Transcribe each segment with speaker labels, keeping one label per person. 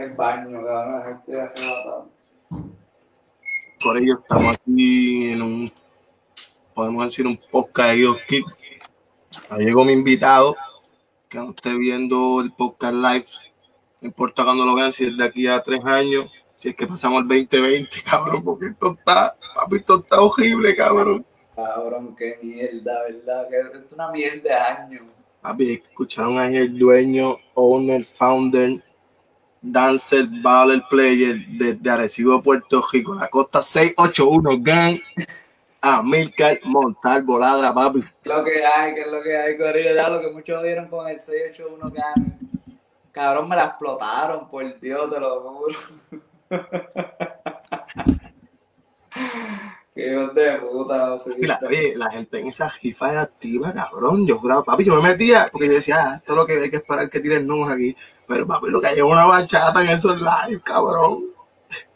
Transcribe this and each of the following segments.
Speaker 1: el baño, cabrón, estoy arrebatado.
Speaker 2: Por ello estamos aquí en un, podemos decir, un podcast de Guido Kick. Ahí llegó mi invitado, que no esté viendo el podcast live, no importa cuando lo vean, si es de aquí a tres años, si es que pasamos el 2020, cabrón, porque esto está, papi, esto está horrible, cabrón.
Speaker 1: Cabrón, qué mierda, ¿verdad? Que esto es una mierda de año.
Speaker 2: Papi, escucharon ahí el dueño, owner, founder, dancer, baller player de, de Arecibo, Puerto Rico, la costa 681 Gang, Amilcar Montalvo Ladra, papi.
Speaker 1: Lo que hay, que es lo que hay, Corillo, ya lo que muchos dieron con el 681 Gang. Cabrón, me la explotaron, por Dios, te lo juro. Qué hijos de puta, no sé
Speaker 2: La, oye, la gente en esa rifa es activa, cabrón. Yo juraba, papi, yo me metía porque yo decía, ah, esto es lo que hay que esperar que tiren números aquí. Pero papi, lo que hay es una bachata en esos live, cabrón.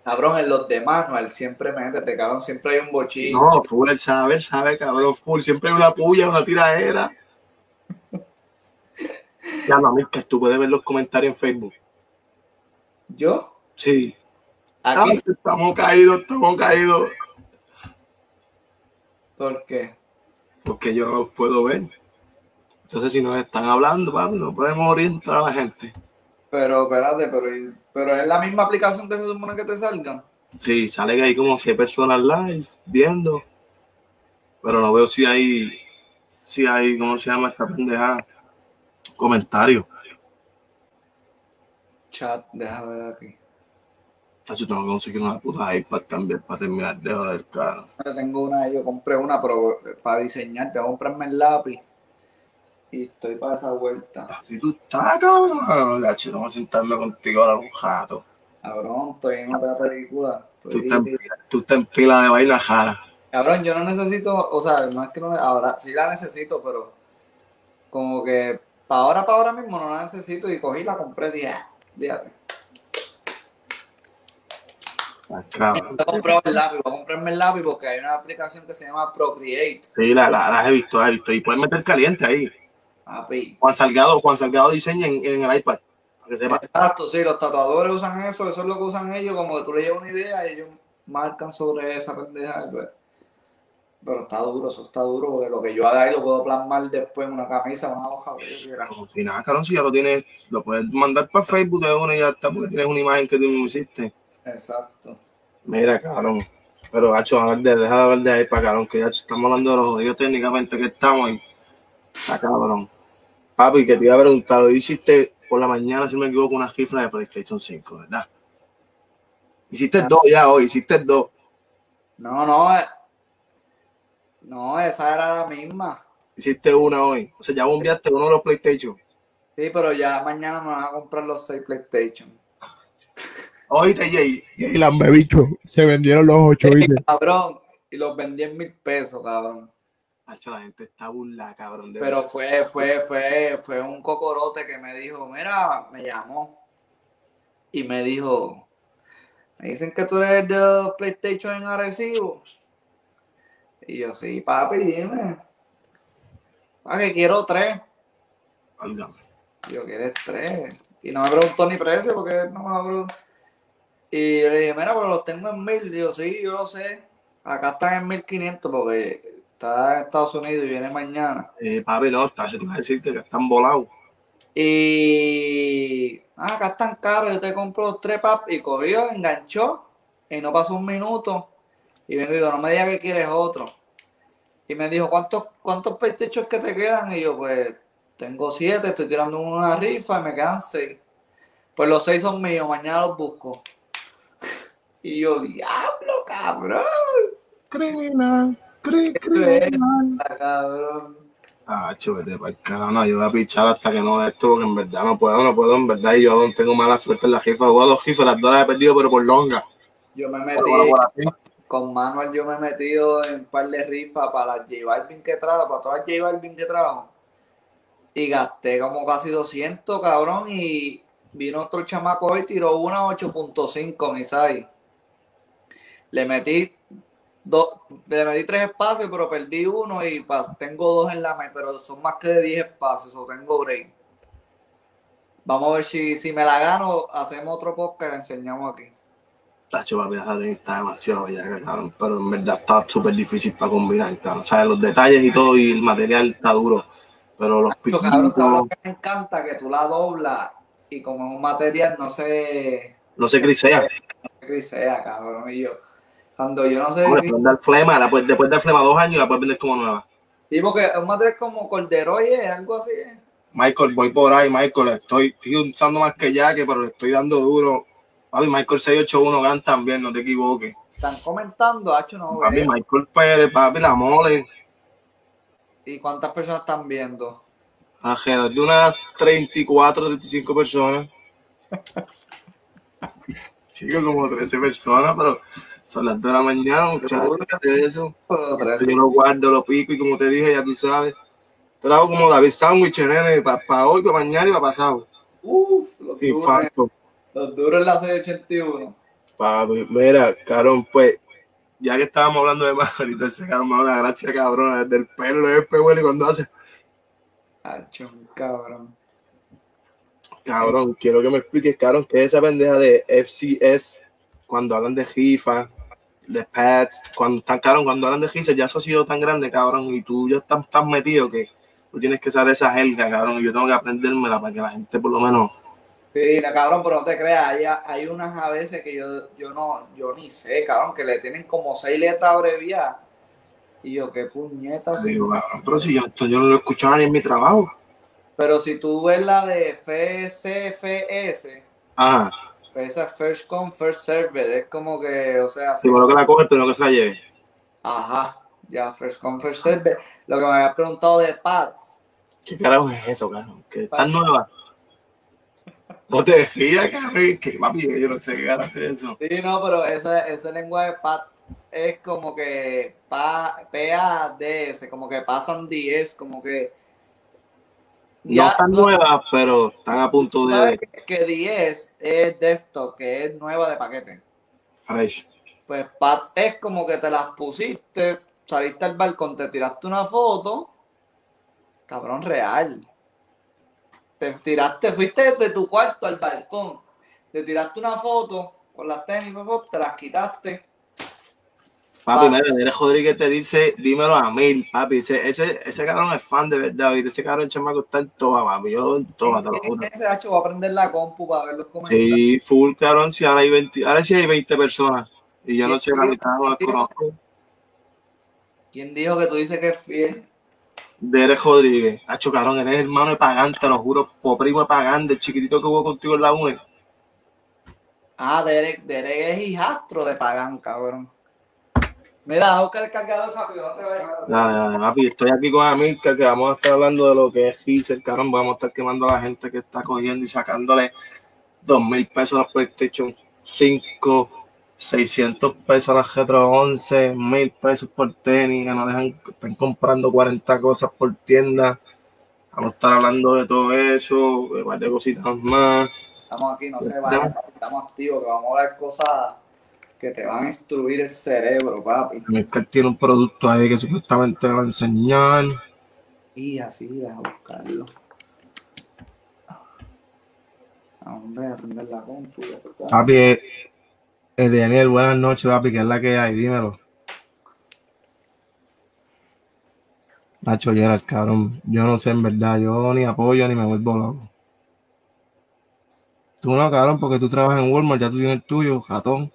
Speaker 1: Cabrón, en los demás, no, él siempre métete, cabrón, siempre hay un bochín.
Speaker 2: No, full, él sabe, él sabe, cabrón, full. Siempre hay una puya, una tiradera. Ya, mami, que tú puedes ver los comentarios en Facebook.
Speaker 1: ¿Yo?
Speaker 2: Sí.
Speaker 1: Aquí,
Speaker 2: estamos caídos, estamos caídos.
Speaker 1: ¿por qué?
Speaker 2: Porque yo no los puedo ver. Entonces, si nos están hablando, papi, no podemos orientar a la gente.
Speaker 1: Pero, espérate, pero, pero es la misma aplicación que se supone que te salgan.
Speaker 2: Sí, sale que hay como 100 personas live viendo. Pero no veo si hay, si hay, ¿cómo se llama esta pendeja? Comentarios.
Speaker 1: Chat, déjame ver aquí.
Speaker 2: Yo tengo que conseguir una puta iPad también para terminar de joder, cara.
Speaker 1: Yo tengo una, yo compré una, pero eh, para diseñar, tengo que comprarme el lápiz. Y estoy para esa vuelta.
Speaker 2: Si tú estás, cabrón, gacho, vamos a sentarme contigo ahora un rato.
Speaker 1: Cabrón, estoy en otra película.
Speaker 2: Tú
Speaker 1: Estoy-
Speaker 2: estás, en pila- tú estás en pila de vaina jara.
Speaker 1: Cabrón, yo no necesito, o sea, no es que no, ahora sí la necesito, pero como que para ahora, para ahora mismo no la necesito y cogí, la compré, dije, ah, fíjate.
Speaker 2: Ah, cabrón.
Speaker 1: Voy a comprar el lápiz, voy a comprarme el lápiz porque hay una aplicación que se llama Procreate.
Speaker 2: Sí, la, la, las he visto, las he visto. Y puedes meter caliente ahí.
Speaker 1: Papi.
Speaker 2: Juan Salgado, Juan Salgado diseña en, en el iPad. Para que sepa.
Speaker 1: Exacto, sí, los tatuadores usan eso, eso es lo que usan ellos, como que tú le llevas una idea y ellos marcan sobre esa pendeja. pues. Pero está duro, eso está duro, porque lo que yo haga ahí lo puedo plasmar después en una camisa, en una hoja.
Speaker 2: Como si nada, cabrón, si ya lo tienes, lo puedes mandar para Facebook de uno y ya está, porque tienes una imagen que tú mismo hiciste.
Speaker 1: Exacto.
Speaker 2: Mira, cabrón. Pero, gacho, a ver, de- deja de hablar de iPad, cabrón, que ya estamos hablando de los jodidos técnicamente que estamos y. Está cabrón. Papi, que te iba a preguntar, hiciste por la mañana, si no me equivoco, una cifra de PlayStation 5, ¿verdad? Hiciste dos ya hoy, hiciste dos.
Speaker 1: No, no, eh, no, esa era la misma.
Speaker 2: Hiciste una hoy. O sea, ya bombeaste uno de los PlayStation.
Speaker 1: Sí, pero ya mañana me van a comprar los seis PlayStation.
Speaker 2: Oíste, Jay. Jay Lambebicho. Se vendieron los ocho, ¿viste?
Speaker 1: Cabrón, y los vendí en mil pesos, cabrón.
Speaker 2: Hacho, la gente está burla, cabrón. de
Speaker 1: Pero fue, fue, fue, fue un cocorote que me dijo, mira, me llamó. Y me dijo, me dicen que tú eres de los PlayStation en Arecibo. Y yo, sí, papi, dime. Ah, que quiero tres.
Speaker 2: Válgame.
Speaker 1: Y yo, ¿quieres tres? Y no me preguntó ni precio porque no me preguntó. Y yo le dije, mira, pero los tengo en mil. Y yo, sí, yo lo sé. Acá están en 1500 porque está en Estados Unidos y viene mañana.
Speaker 2: Eh, papi, no, está, yo te iba a decir que están volados.
Speaker 1: Y ah, acá están caros, yo te compro los tres pap y cogió, enganchó y no pasó un minuto. Y vengo y digo, no me digas que quieres otro. Y me dijo, ¿cuántos, cuántos PlayStation que te quedan? Y yo, pues, tengo siete, estoy tirando una rifa y me quedan seis. Pues los seis son míos, mañana los busco. Y yo, diablo, cabrón.
Speaker 2: Criminal, cri.
Speaker 1: Ah, Cabrón.
Speaker 2: Ah, vete para el carajo, no, yo voy a pichar hasta que no de esto, porque en verdad no puedo, no puedo, en verdad, y yo tengo mala suerte en la he jugado dos rifas, las dos las he perdido, pero por longa.
Speaker 1: Yo me metí.
Speaker 2: bueno,
Speaker 1: con Manuel yo me he metido en un par de rifas para las J Balvin que trajo, para todas las J Balvin que trajo. Y gasté como casi 200, cabrón, y vino otro chamaco hoy y tiró una 8.5, Misai. Le metí dos, le metí tres espacios, pero perdí uno y pas- tengo dos en la mano, pero son más que de 10 espacios, o tengo break. Vamos a ver si, si me la gano, hacemos otro podcast y la enseñamos aquí.
Speaker 2: Tacho, papi, esa tenis está demasiado ya, cabrón. Pero en verdad está súper difícil para combinar, cabrón. O sea, los detalles y todo y el material está duro. Pero los
Speaker 1: Tacho, cabrón, ¿sabes lo que me encanta? Que tú la doblas y como es un material no se...
Speaker 2: no se crisea.
Speaker 1: no se crisea, cabrón. Y yo, cuando yo no sé...
Speaker 2: Después del flema, la puedes- después del flema dos años la puedes vender como nueva.
Speaker 1: Sí, porque es un material como corderoy, ¿eh? algo así. ¿eh?
Speaker 2: Michael, voy por ahí, Michael. Estoy, estoy usando más que Jaque, pero le estoy dando duro. Papi, Michael 681 GAN también, no te equivoques.
Speaker 1: Están comentando, hacho, no
Speaker 2: Papi,
Speaker 1: veo.
Speaker 2: Michael Pérez, papi, la mole.
Speaker 1: ¿Y cuántas personas están viendo?
Speaker 2: Alrededor de unas 34, 35 personas. Chicos, como 13 personas, pero son las 2 de la mañana, muchachos. ¿qué es eso? Yo lo guardo, lo pico y como te dije, ya tú sabes. Lo hago como David Sandwich, nene, para hoy, para mañana y para pasado.
Speaker 1: Uf, los
Speaker 2: Sin
Speaker 1: duros, los duros en la 681.
Speaker 2: Papi, mira, cabrón, pues, ya que estábamos hablando de ese cabrón me da una gracia, cabrón, desde el pelo de y cuando hace,
Speaker 1: Hacho, cabrón.
Speaker 2: cabrón, quiero que me expliques, cabrón, qué es esa pendeja de FCS, cuando hablan de FIFA, de Pets, cuando están, cabrón, cuando hablan de FIFA, ya eso ha sido tan grande, cabrón, y tú ya estás tan metido que tú tienes que saber esa jerga, cabrón, y yo tengo que aprendérmela para que la gente por lo menos
Speaker 1: Sí, no, cabrón, pero no te creas, hay, hay unas a veces que yo, yo no, yo ni sé, cabrón, que le tienen como seis letras abreviadas. Y yo, qué puñetas.
Speaker 2: cabrón, pero si yo, esto yo no lo escuchaba ni en mi trabajo.
Speaker 1: Pero si tú ves la de FCFS,
Speaker 2: Ah,
Speaker 1: pues esa es First Come, First Served, es como que, o sea,
Speaker 2: si bueno que la coges, pero no que se la lleve.
Speaker 1: ajá, ya, First Come, First Served. Lo que me había preguntado de Pats,
Speaker 2: ¿Qué carajo es eso, cabrón? Que tan nueva. No te rías, cabrón, que papi, yo no sé qué carajo es eso.
Speaker 1: Sí, no, pero ese, ese lenguaje PAD es como que pa, PADS, como que pasan 10, como que.
Speaker 2: No están nuevas, pero están a punto
Speaker 1: ¿sabes
Speaker 2: de
Speaker 1: que- que 10 es desktop, que es nueva de paquete.
Speaker 2: fresh.
Speaker 1: Pues PADS es como que te las pusiste, saliste al balcón, te tiraste una foto, cabrón real. Te tiraste, fuiste desde tu cuarto al balcón, te tiraste una foto con las tenis, te las quitaste.
Speaker 2: Papi, mira, Derek Rodríguez te dice, dímelo a mil, papi. Ese, ese, ese cabrón es fan de verdad, y ese cabrón chamaco está en toda, papi. Yo en toda, te lo juro.
Speaker 1: Ese hacho va a prender la compu para ver los comentarios.
Speaker 2: Sí, full cabrón, si ahora hay 20, ahora sí hay 20 personas. Y yo no sé, la mitad no las conozco.
Speaker 1: ¿Quién dijo que tú dices que es fiel?
Speaker 2: Derek Rodríguez, hacho cabrón, eres hermano de Pagán, te lo juro, po primo de Pagán, del chiquitito que hubo contigo en la UNE.
Speaker 1: Ah, Derek, Derek es hijastro de Pagán, cabrón. Mira, busca el cargador te vayas.
Speaker 2: Dale, dale, papi, estoy aquí con Amilcar, que vamos a estar hablando de lo que es Gizer, cabrón, vamos a estar quemando a la gente que está cogiendo y sacándole dos mil pesos a la PlayStation 5, 600 pesos a la Retro 11, mil pesos por tenis, que no dejan, están comprando 40 cosas por tienda. Vamos a estar hablando de todo eso, de varias cositas más.
Speaker 1: Estamos aquí, no se vayan, estamos activos, que vamos a ver cosas que te van a instruir el cerebro, papi.
Speaker 2: Amilcar tiene un producto ahí que supuestamente va a enseñar.
Speaker 1: Y así, deja buscarlo. ¿A dónde a prender la compu? ya está.
Speaker 2: Papi, eh, Daniel, buenas noches, papi, que es la que hay, dímelo. Nacho Gerard, cabrón, yo no sé en verdad, yo ni apoyo ni me vuelvo loco. Tú no, cabrón, porque tú trabajas en Walmart, ya tú tienes el tuyo, ratón.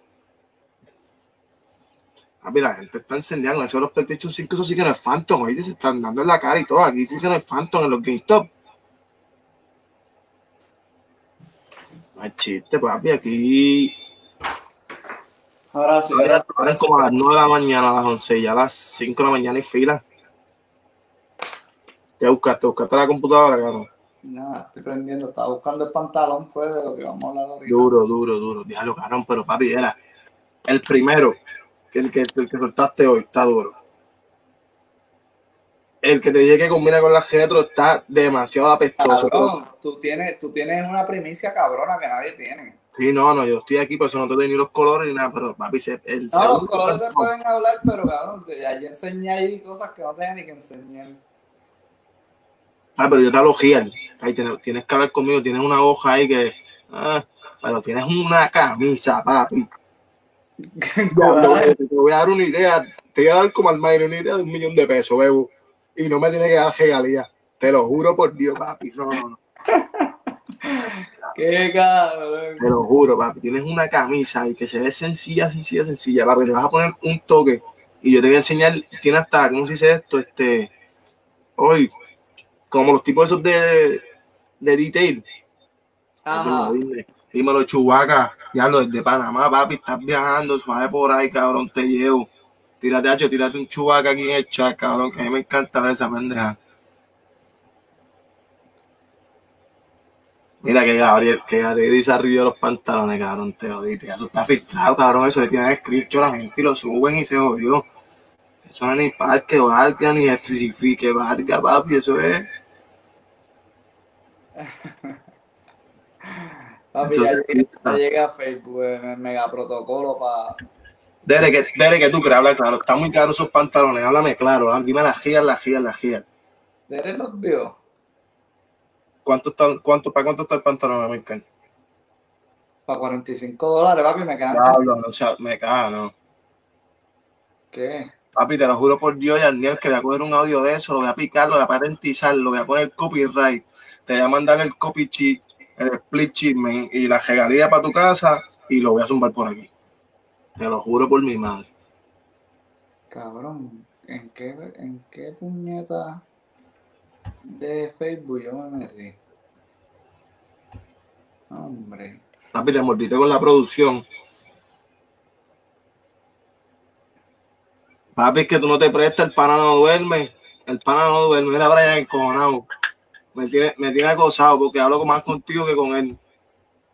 Speaker 2: Papi, la gente está encendiendo, eso de los PlayStation 5, eso sí que no es Phantom, ahí se están dando en la cara y todo, aquí sí que no es Phantom en los GameStop. No hay chiste, papi, aquí
Speaker 1: Ahora sí,
Speaker 2: Ahora
Speaker 1: ahora
Speaker 2: es como a las 9 de la mañana, a las 11, y ya a las 5 de la mañana hay fila. ¿Qué buscaste? ¿Buscaste la computadora, cabrón?
Speaker 1: Nada, estoy prendiendo, estaba buscando el pantalón, fue de lo que vamos a hablar ahorita.
Speaker 2: Duro, duro, duro. Diablo, cabrón, pero papi, era el primero, que el que, el que soltaste hoy, está duro. El que te dije que combina con la retro está demasiado apestoso.
Speaker 1: Cabrón, tú tienes, tú tienes una primicia cabrona que nadie tiene.
Speaker 2: Sí, no, no, yo estoy aquí, por eso no te doy ni los colores ni nada, pero papi, se- el
Speaker 1: No, los colores se pueden hablar, pero cabrón, te- ya yo enseñé ahí cosas que no tenía ni que enseñar.
Speaker 2: Ah, pero yo te lo real. Ahí tienes, tienes que hablar conmigo, tienes una hoja ahí que. Ah, pero tienes una camisa, papi. Te, voy a dar una idea, te voy a dar como al Mayre una idea de un millón de pesos, bebo. Y no me tiene que dar regalía. Te lo juro por Dios, papi. No, no, no.
Speaker 1: Qué cabrón.
Speaker 2: Te lo juro, papi. Tienes una camisa y que se ve sencilla, sencilla, sencilla, papi. Le vas a poner un toque y yo te voy a enseñar. Tiene hasta, ¿cómo se dice esto? Este. Hoy, como los tipos esos de, de detail.
Speaker 1: Ajá.
Speaker 2: Dímelo, Chubaca. Ya lo desde Panamá, papi. Estás viajando, suave por ahí, cabrón. Te llevo. Tírate, hacho, tírate un chubaca aquí en el chat, cabrón. Que a mí me encanta esa pendeja. Mira que Gabriel, que Gabriel dice arriba los pantalones, cabrón, te jodiste. Eso está filtrado, cabrón. Eso le tienen escrito a la gente y lo suben y se jodió. Eso no es ni parque o alga, ni que valga, papi. Eso es.
Speaker 1: papi, eso ya, ya llega a Facebook, el mega protocolo para.
Speaker 2: Dere que, Dere que tú crees, habla claro. Está muy caro esos pantalones, háblame claro. Dime la gía, la gía, la gía.
Speaker 1: Dere los vio.
Speaker 2: ¿Cuánto está, cuánto, ¿Para cuánto está el pantalón americano?
Speaker 1: Para 45 dólares, papi, me quedan.
Speaker 2: Pablo, no, o sea, me caga, no.
Speaker 1: ¿Qué?
Speaker 2: Papi, te lo juro por Dios, Daniel, que voy a coger un audio de eso, lo voy a picar, lo voy a patentizar, lo voy a poner copyright, te voy a mandar el copy chip, el split shipment y la regalía para tu casa y lo voy a zumbar por aquí. Te lo juro por mi madre.
Speaker 1: Cabrón, ¿en qué, en qué puñeta de Facebook yo me metí? Hombre.
Speaker 2: Papi, te mordiste con la producción. Papi, es que tú no te prestas, el pana no duerme. El pana no duerme. Mira, Brian, encojonado. Me tiene, me tiene acosado porque hablo más contigo que con él.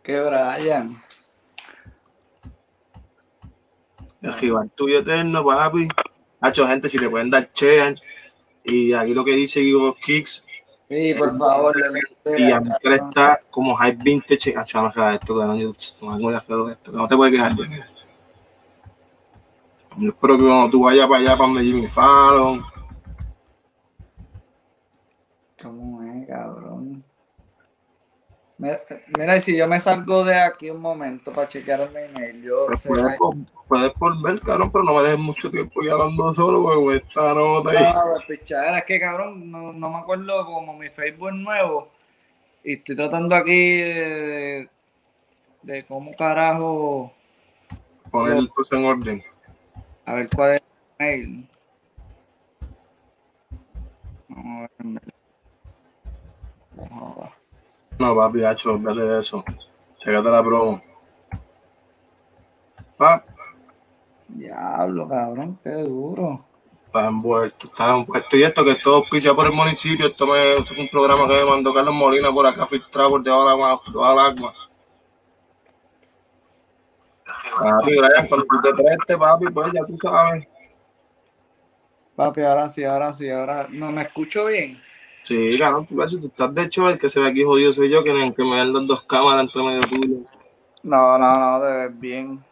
Speaker 1: ¿Qué, Brian?
Speaker 2: El rival tuyo eterno, papi. Hacho, gente, si te pueden dar chean. Y aquí lo que dice Hugo Kicks.
Speaker 1: Sí, por favor.
Speaker 2: Y a mí está como high vintage. Hacho, no me esto, que no, no, esto, no te puedes quejar de mí. Yo espero que cuando tú vayas para allá, para donde Jimmy Fallon.
Speaker 1: ¿Cómo es, cabrón? Mira, si yo me salgo de aquí un momento para chequear mi email, yo
Speaker 2: sé puedes, puedes volver, cabrón, pero no me dejes mucho tiempo ya hablando solo, porque esta nota ahí.
Speaker 1: No, pichadera, es que cabrón, no, no, me acuerdo como mi Facebook es nuevo y estoy tratando aquí de, de cómo carajo
Speaker 2: poner el en orden.
Speaker 1: A ver cuál es el mail. Vamos a ver.
Speaker 2: No, papi, hacho, olvídate de eso. Chégate la promo. Pa.
Speaker 1: Diablo, cabrón, qué duro.
Speaker 2: Está envuelto, está envuelto. Y esto que todo auspiciado por el municipio. Esto, me, esto es un programa que me mandó Carlos Molina por acá, filtrado por debajo de la, agua. Papi, Brian, cuando te prestes, papi, pues ya tú sabes.
Speaker 1: Papi, ahora sí, ahora sí, ahora no me escucho bien.
Speaker 2: Sí, claro, tú, tú estás de hecho, el que se ve aquí jodido soy yo, que, que me dan dos cámaras entre medio tuyo.
Speaker 1: No, no, no, te ves bien.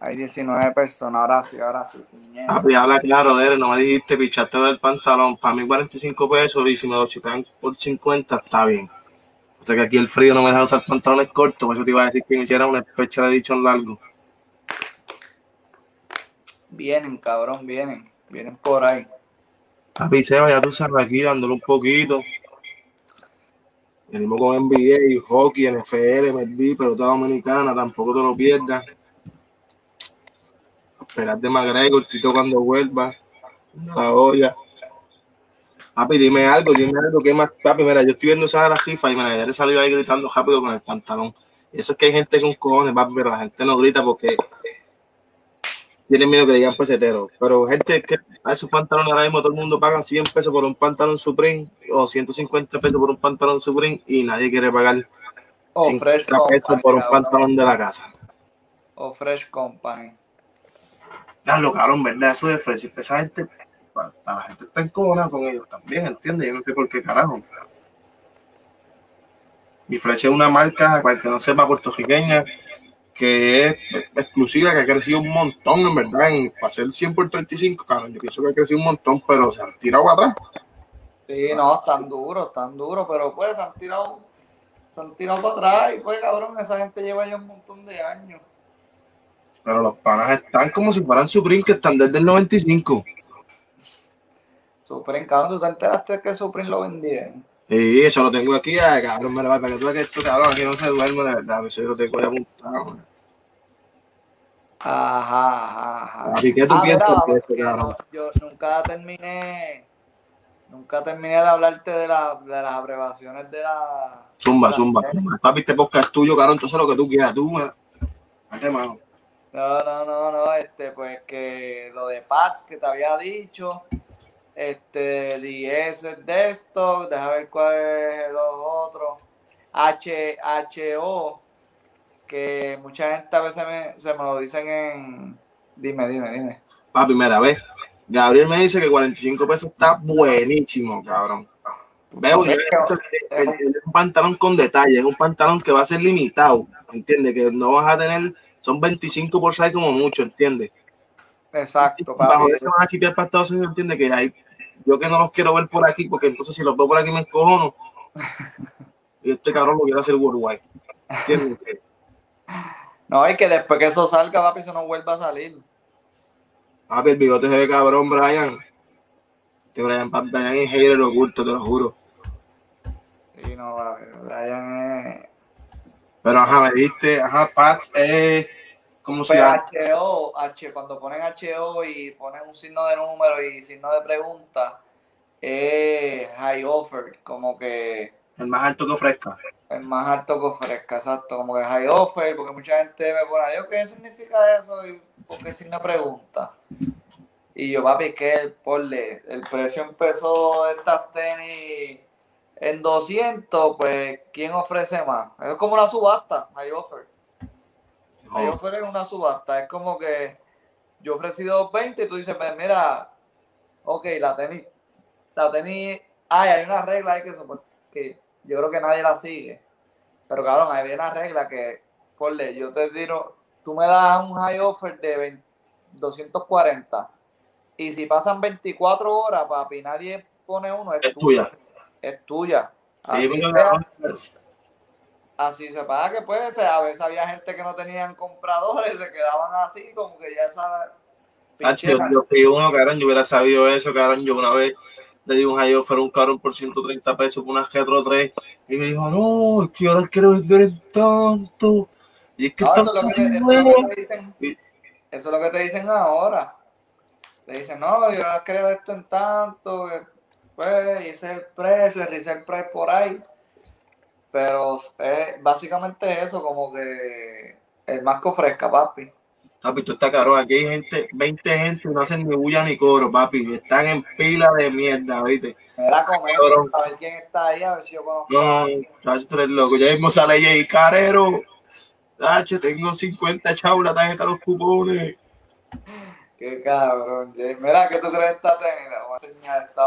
Speaker 1: Hay 19 personas, ahora sí, ahora sí.
Speaker 2: Papi, habla claro, Dere, no me dijiste pichaste del pantalón, para mí 45 pesos y si me lo chipean por 50 está bien. O sea que aquí el frío no me deja usar pantalones cortos, por eso te iba a decir que me hiciera una especie de dicho largo.
Speaker 1: Vienen, cabrón, vienen. Vienen por ahí.
Speaker 2: Papi, Seba, ya tú sabes aquí dándole un poquito. Venimos con NBA, hockey, NFL, MLB, pelota dominicana, tampoco te lo pierdas. Esperar de McGregor, Tito cuando vuelva. La olla. Papi, dime algo, dime algo. ¿Qué más? Papi, mira, yo estoy viendo esa la FIFA y mira, ya le salió ahí gritando rápido con el pantalón. Y eso es que hay gente con cojones, papi, pero la gente no grita porque tienen miedo que digan pesetero. Pero gente que a esos pantalones ahora mismo todo el mundo paga 100 pesos por un pantalón Supreme o 150 pesos por un pantalón Supreme y nadie quiere pagar
Speaker 1: o 50
Speaker 2: pesos por un pantalón de la casa.
Speaker 1: O Fresh Company.
Speaker 2: lo cabrón, ¿verdad? Eso es Fresh. Esa gente la gente está encojona con ellos también, ¿entiendes? Yo no sé por qué carajo. Y Fresh es una marca, para el que no sepa, puertorriqueña, que es exclusiva, que ha crecido un montón, en verdad, en, para ser 100 por 35, cabrón, yo pienso que ha crecido un montón, pero se han tirado atrás.
Speaker 1: Sí, no, están duros, están duros, pero pues se han tirado, se han tirado para atrás y pues cabrón, esa gente lleva ya un montón de años.
Speaker 2: Pero los panas están como si fueran Supreme, que están desde el 95.
Speaker 1: Supreme, cabrón, ¿tú te enteraste que Supreme lo vendían?
Speaker 2: Sí, eso lo tengo aquí, ah, cabrón, me lo va para que tú veas que esto, cabrón, aquí no se duerme de verdad, eso yo lo tengo ya apuntado.
Speaker 1: Ajá, ajá, ajá.
Speaker 2: Así que tú
Speaker 1: Ah,
Speaker 2: piensas que eso,
Speaker 1: no- yo nunca terminé, nunca terminé de hablarte de, la, de las abreviaciones de la...
Speaker 2: Zumba,
Speaker 1: de la-
Speaker 2: zumba. Papi, este podcast es tuyo, cabrón, entonces lo que tú quieras, tú, me- Date mano.
Speaker 1: No, no, no, no, este, pues que lo de Pats que te había dicho, este, 10 es de esto, deja ver cuál es los otros, H, HO, que mucha gente a veces me, se me lo dicen en, dime, dime, dime.
Speaker 2: Papi, mira, ve. Gabriel me dice que 45 pesos está buenísimo, cabrón. Veo, yo- es es un pantalón con detalle, es un pantalón que va a ser limitado, ¿entiendes? Que no vas a tener, son 25 por size como mucho, ¿entiendes?
Speaker 1: Exacto,
Speaker 2: Bajo
Speaker 1: papi.
Speaker 2: eso van a chipear para Estados Unidos, ¿entiendes? Que hay, yo que no los quiero ver por aquí, porque entonces si los veo por aquí me encojono. Y este cabrón lo quiere hacer worldwide. ¿Entiendes?
Speaker 1: No, y que después que eso salga, papi, eso no vuelva a salir.
Speaker 2: Papi, el bigote se ve cabrón, Brian. Este Brian, Brian es hater oculto, te lo juro.
Speaker 1: Y no, papi, Brian es...
Speaker 2: Pero ajá, me diste, ajá, Pats es como si
Speaker 1: Pues HO, H, cuando ponen HO y ponen un signo de número y signo de pregunta, es high offer, como que
Speaker 2: el más alto que ofrezca.
Speaker 1: Es más alto que ofrezca, exacto, como que high offer, porque mucha gente me pone, "Adiós, ¿qué significa eso? Y por qué signo de pregunta. Y yo, papi, que ponle, el precio empezó de estas tenis en 200, pues, ¿quién ofrece más? Es como una subasta, high offer. Ahí
Speaker 2: No,
Speaker 1: ofrecen una subasta. Es como que yo ofrecí 220 y tú dices, pues mira, ok, la tenis, la tenis, ay, hay una regla ahí que, que yo creo que nadie la sigue. Pero cabrón, hay una regla que, ponle, yo te digo, tú me das un high offer de 20 240 y si pasan 24 horas, papi, nadie pone uno, es,
Speaker 2: es tuya.
Speaker 1: Es tuya.
Speaker 2: Sí,
Speaker 1: Así Así se paga que puede ser. A veces había gente que no tenían compradores, se quedaban así, como que ya esa
Speaker 2: Tacho, yo, yo fui uno, cabrón, yo hubiera sabido eso, cabrón. Yo una vez le di un high offer a un cabrón por 130 pesos por una Retro 3 y me dijo, no, es que yo las quiero vender en tanto. Y es que
Speaker 1: No,
Speaker 2: están
Speaker 1: eso, es lo que eso es lo
Speaker 2: nuevas.
Speaker 1: que te dicen.
Speaker 2: Y-
Speaker 1: Eso es lo que te dicen ahora. Te dicen, no, yo las creo esto en tanto, pues, hice el precio, el resale price por ahí. Pero eh, básicamente es eso, como que el más que ofrezca, papi.
Speaker 2: Papi, tú estás cabrón. Aquí hay gente, 20 gente, no hacen ni bulla ni coro, papi. Están en pila de mierda, ¿viste?
Speaker 1: Me da comer, a ver quién está ahí, a ver si yo conozco.
Speaker 2: No, chacho, tú eres loco. Ya mismo sale Jay Carero. Tacho, tengo 50 chavos la tarjeta de los cupones.
Speaker 1: Qué cabrón, Jay. Mira, que tú crees esta tenis? La voy a enseñar esta.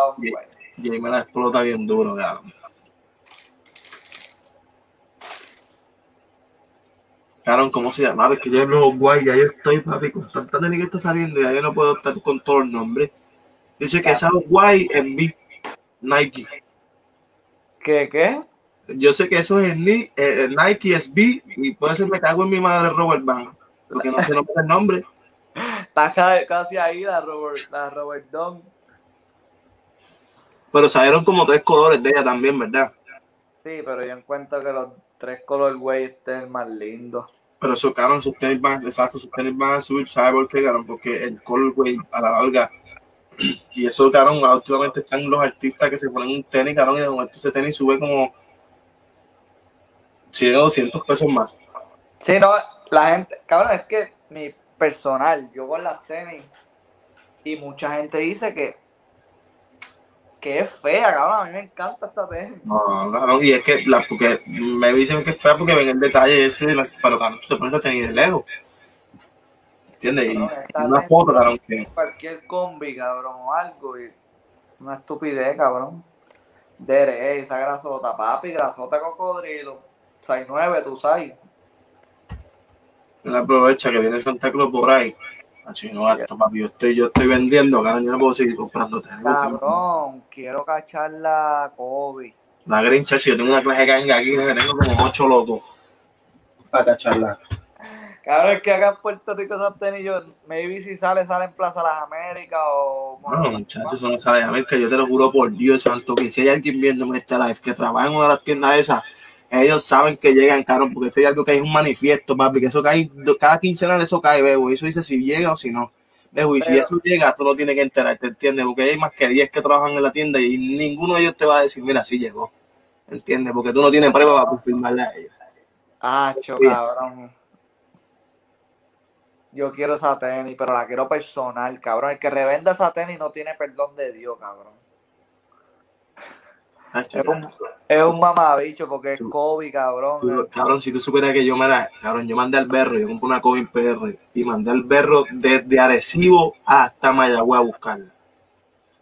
Speaker 2: Jay me la explota bien duro, cabrón. Cabrón, ¿cómo se llama? Es que yo los guay, ya yo estoy, papi, con tanta tenis que está saliendo, ya yo no puedo estar con todos los nombres. Dice que esa guay es B, Nike.
Speaker 1: ¿Qué, qué?
Speaker 2: Yo sé que eso es Ni- eh, Nike, es B, y puede ser me cago en mi madre Robert Bank, porque no sé no el nombre.
Speaker 1: Está ca- casi ahí la Robert, la Robert Don.
Speaker 2: Pero salieron como tres colores de ella también, ¿verdad?
Speaker 1: Sí, pero yo encuentro que los tres colorway este es el más lindo.
Speaker 2: Pero eso, cabrón, sus tenis van, exacto, sus tenis van a subir, ¿sabes por qué, cabrón? Porque el colorway a la larga, y eso, cabrón, últimamente están los artistas que se ponen un tenis, cabrón, y de momento ese tenis sube como 100 o 200 pesos más.
Speaker 1: Sí, no, la gente, cabrón, es que mi personal, yo con las tenis, y mucha gente dice que, que es fea, cabrón, a mí me encanta esta tenis.
Speaker 2: No, cabrón, y es que, la, porque me dicen que es fea porque ven el detalle ese, de la, pero cabrón, tú te pones a tenis de lejos. ¿Entiendes? Y,
Speaker 1: Cabrón,
Speaker 2: y una foto, cabrón, que
Speaker 1: Cualquier combi, cabrón, o algo, y una estupidez, cabrón. Dere, esa grasota, papi, grasota cocodrilo. 6'9, tú sabes.
Speaker 2: él aprovecha que viene Santa Claus por ahí Así no gasto, papi. Yo estoy, yo estoy vendiendo, cabrón. Yo no puedo seguir comprando tenis.
Speaker 1: Cabrón, quiero cachar la Kobe.
Speaker 2: La Green Church, yo tengo una clase de ganga aquí, que tengo como ocho locos para cacharla.
Speaker 1: Cada vez que haga en Puerto Rico esos tenis, yo, maybe si sale, sale en Plaza Las Américas o...
Speaker 2: No, muchachos, eso no sale de América. Yo te lo juro por Dios santo, que si hay alguien viéndome esta live que trabaja en una de las tiendas esas, ellos saben que llegan, caro, porque esto es algo que hay un manifiesto, papi, que eso cae, cada quincena eso cae, bebo, y eso dice si llega o si no. Bebo, y si eso llega, tú lo tienes que enterar, ¿te entiendes? Porque hay más que 10 que trabajan en la tienda y ninguno de ellos te va a decir, mira, sí llegó, ¿entiendes? Porque tú no tienes prueba para confirmarle a ellos.
Speaker 1: Ah, cabrón. Yo quiero esa tenis, pero la quiero personal, cabrón. El que revenda esa tenis no tiene perdón de Dios, cabrón. Un, es un mamabicho porque es Kobe, cabrón.
Speaker 2: cabrón, si tú supieras que yo me la, cabrón, yo mandé al berro, yo compré una Kobe PR y mandé al berro desde Arecibo hasta Mayagüez a buscarla.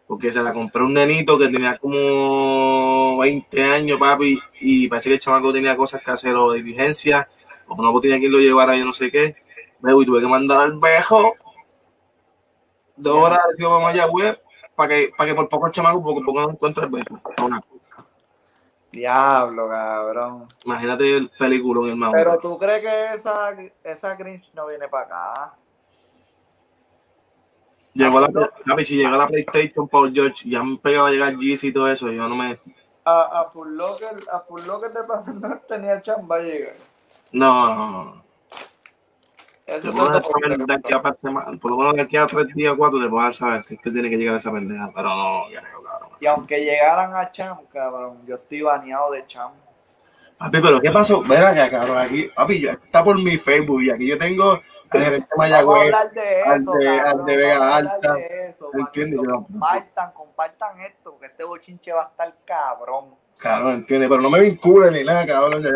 Speaker 2: Porque se la compré un nenito que tenía como 20 años, papi, y parece que el chamaco tenía cosas que hacer o diligencia, o no tenía quien lo llevara, yo no sé qué. y tuve que mandar al bejo dos horas de Arecibo a Mayagüez para que, para que por poco el chamaco, porque poco no encuentre el bejo.
Speaker 1: Diablo, cabrón.
Speaker 2: Imagínate el película en el mapa.
Speaker 1: Pero tú crees que esa, esa Grinch no viene para acá.
Speaker 2: Llegó la, si llega la PlayStation Paul George, ya me pegaba a llegar GC y todo eso, yo no me.
Speaker 1: A, a Full Locker, a Full Locker de Plaza no tenía chamba llegar.
Speaker 2: No, no, no. Eso por, lo menos de aquí a tres días, cuatro, te puedo saber que, que tiene que llegar esa pendeja, pero no, cabrón.
Speaker 1: Y aunque llegaran a Cham, cabrón, yo estoy baneado de Cham.
Speaker 2: Papi, pero ¿qué pasó? Ven acá, cabrón, aquí, papi, ya está por mi Facebook y aquí yo tengo al gerente Mayagüez, al de, al de Vega Alta. ¿Entiendes?
Speaker 1: Compartan, compartan esto, porque este bochinche va a estar cabrón.
Speaker 2: Cabrón, entiende, pero no me vinculen ni nada, cabrón.
Speaker 1: no,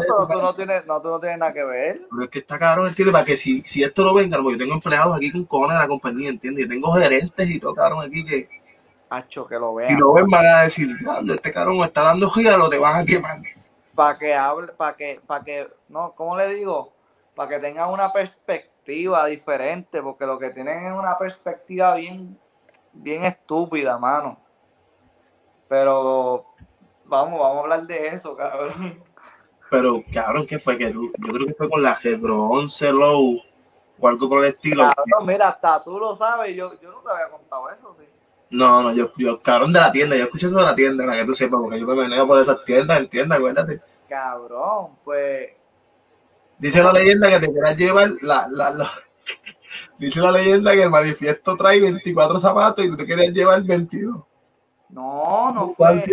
Speaker 1: pero tú no, tienes, no, tú no tienes nada que ver.
Speaker 2: Pero es que está cabrón, entiende, para que si, si esto lo venga, yo tengo empleados aquí con cojones de la compañía, entiende, yo tengo gerentes y todo, cabrón, aquí que
Speaker 1: que lo vean.
Speaker 2: Si lo ven, van a decir, este cabrón está dando lo te van a quemar.
Speaker 1: Para que hable, para que, para que, no, ¿cómo le digo? Para que tengan una perspectiva diferente, porque lo que tienen es una perspectiva bien, bien estúpida, mano. Pero vamos, vamos a hablar de eso, cabrón.
Speaker 2: Pero, cabrón, ¿qué fue? Que yo creo que fue con la Hedro 11 Low o algo por el estilo.
Speaker 1: Cabrón, mira, hasta tú lo sabes, yo, yo no te había contado eso, sí.
Speaker 2: No, no, yo, yo, cabrón de la tienda, yo escuché eso de la tienda, para que tú sepas, porque yo me meneo por esas tiendas, entiendes, acuérdate.
Speaker 1: Cabrón, pues.
Speaker 2: Dice la leyenda que te quieras llevar la, la, la, Dice la leyenda que el manifiesto trae 24 zapatos y tú te querías llevar 22.
Speaker 1: No, no fue eso.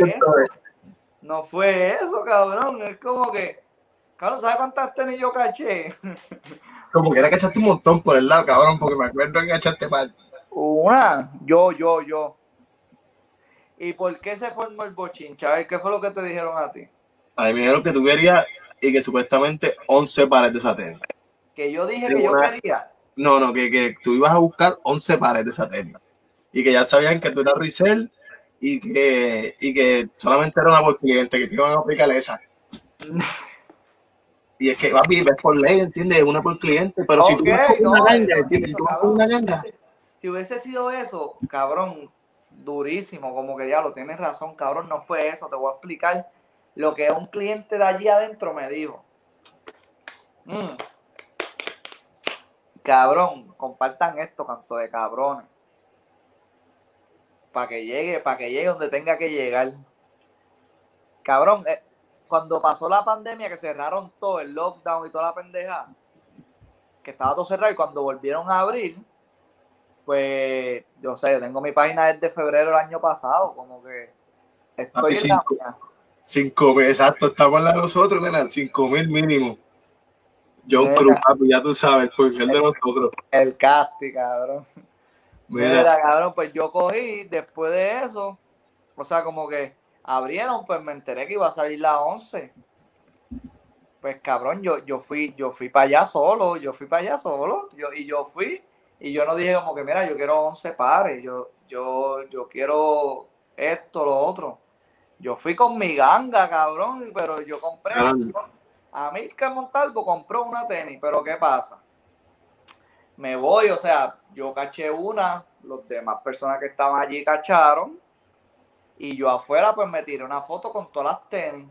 Speaker 1: No fue eso, cabrón. Es como que. Cabrón, ¿sabes cuántas tenis yo caché?
Speaker 2: como que era que echaste un montón por el lado, cabrón, porque me acuerdo que echaste mal.
Speaker 1: Una, yo, yo, yo. ¿Y por qué se formó el bochincha? A ver, ¿qué fue lo que te dijeron a ti?
Speaker 2: A mí me dijeron que tú querías y que supuestamente 11 pares de satélite.
Speaker 1: Que yo dije que yo quería.
Speaker 2: No, no, que, que, tú ibas a buscar 11 pares de satélite. Y que ya sabían que tú eras resell y que, y que solamente era una por cliente, que te iban a aplicar esa. y es que va a vivir por ley, ¿entiendes? Una por cliente, pero si tú vas con una ganga, ¿entiendes? Si tú vas con una ganga,
Speaker 1: si hubiese sido eso, cabrón, durísimo, como que ya lo tienes razón, cabrón, no fue eso, te voy a explicar lo que un cliente de allí adentro me dijo. Mm. Cabrón, compartan esto, canto de cabrones. Para que llegue, para que llegue donde tenga que llegar. Cabrón, eh, cuando pasó la pandemia, que cerraron todo, el lockdown y toda la pendeja, que estaba todo cerrado y cuando volvieron a abrir, pues yo sé, yo tengo mi página desde febrero del año pasado, como que estoy en la
Speaker 2: Cinco mil, exacto, estamos la de nosotros, nena, cinco mil mínimo. John Cruz, papi, ya tú sabes, el de nosotros.
Speaker 1: El casti, cabrón. Mira. cabrón, pues yo cogí después de eso, o sea, como que abrieron, pues me enteré que iba a salir la 11. Pues cabrón, yo, yo fui, yo fui para allá solo, yo fui para allá solo, yo, y yo fui y yo no dije como que, mira, yo quiero 11 pares, yo, yo, yo quiero esto, lo otro. Yo fui con mi ganga, cabrón, pero yo compré. A que Montalvo compró una tenis, pero ¿qué pasa? me voy, o sea, yo caché una, los demás personas que estaban allí cacharon, y yo afuera pues me tiré una foto con todas las tenis,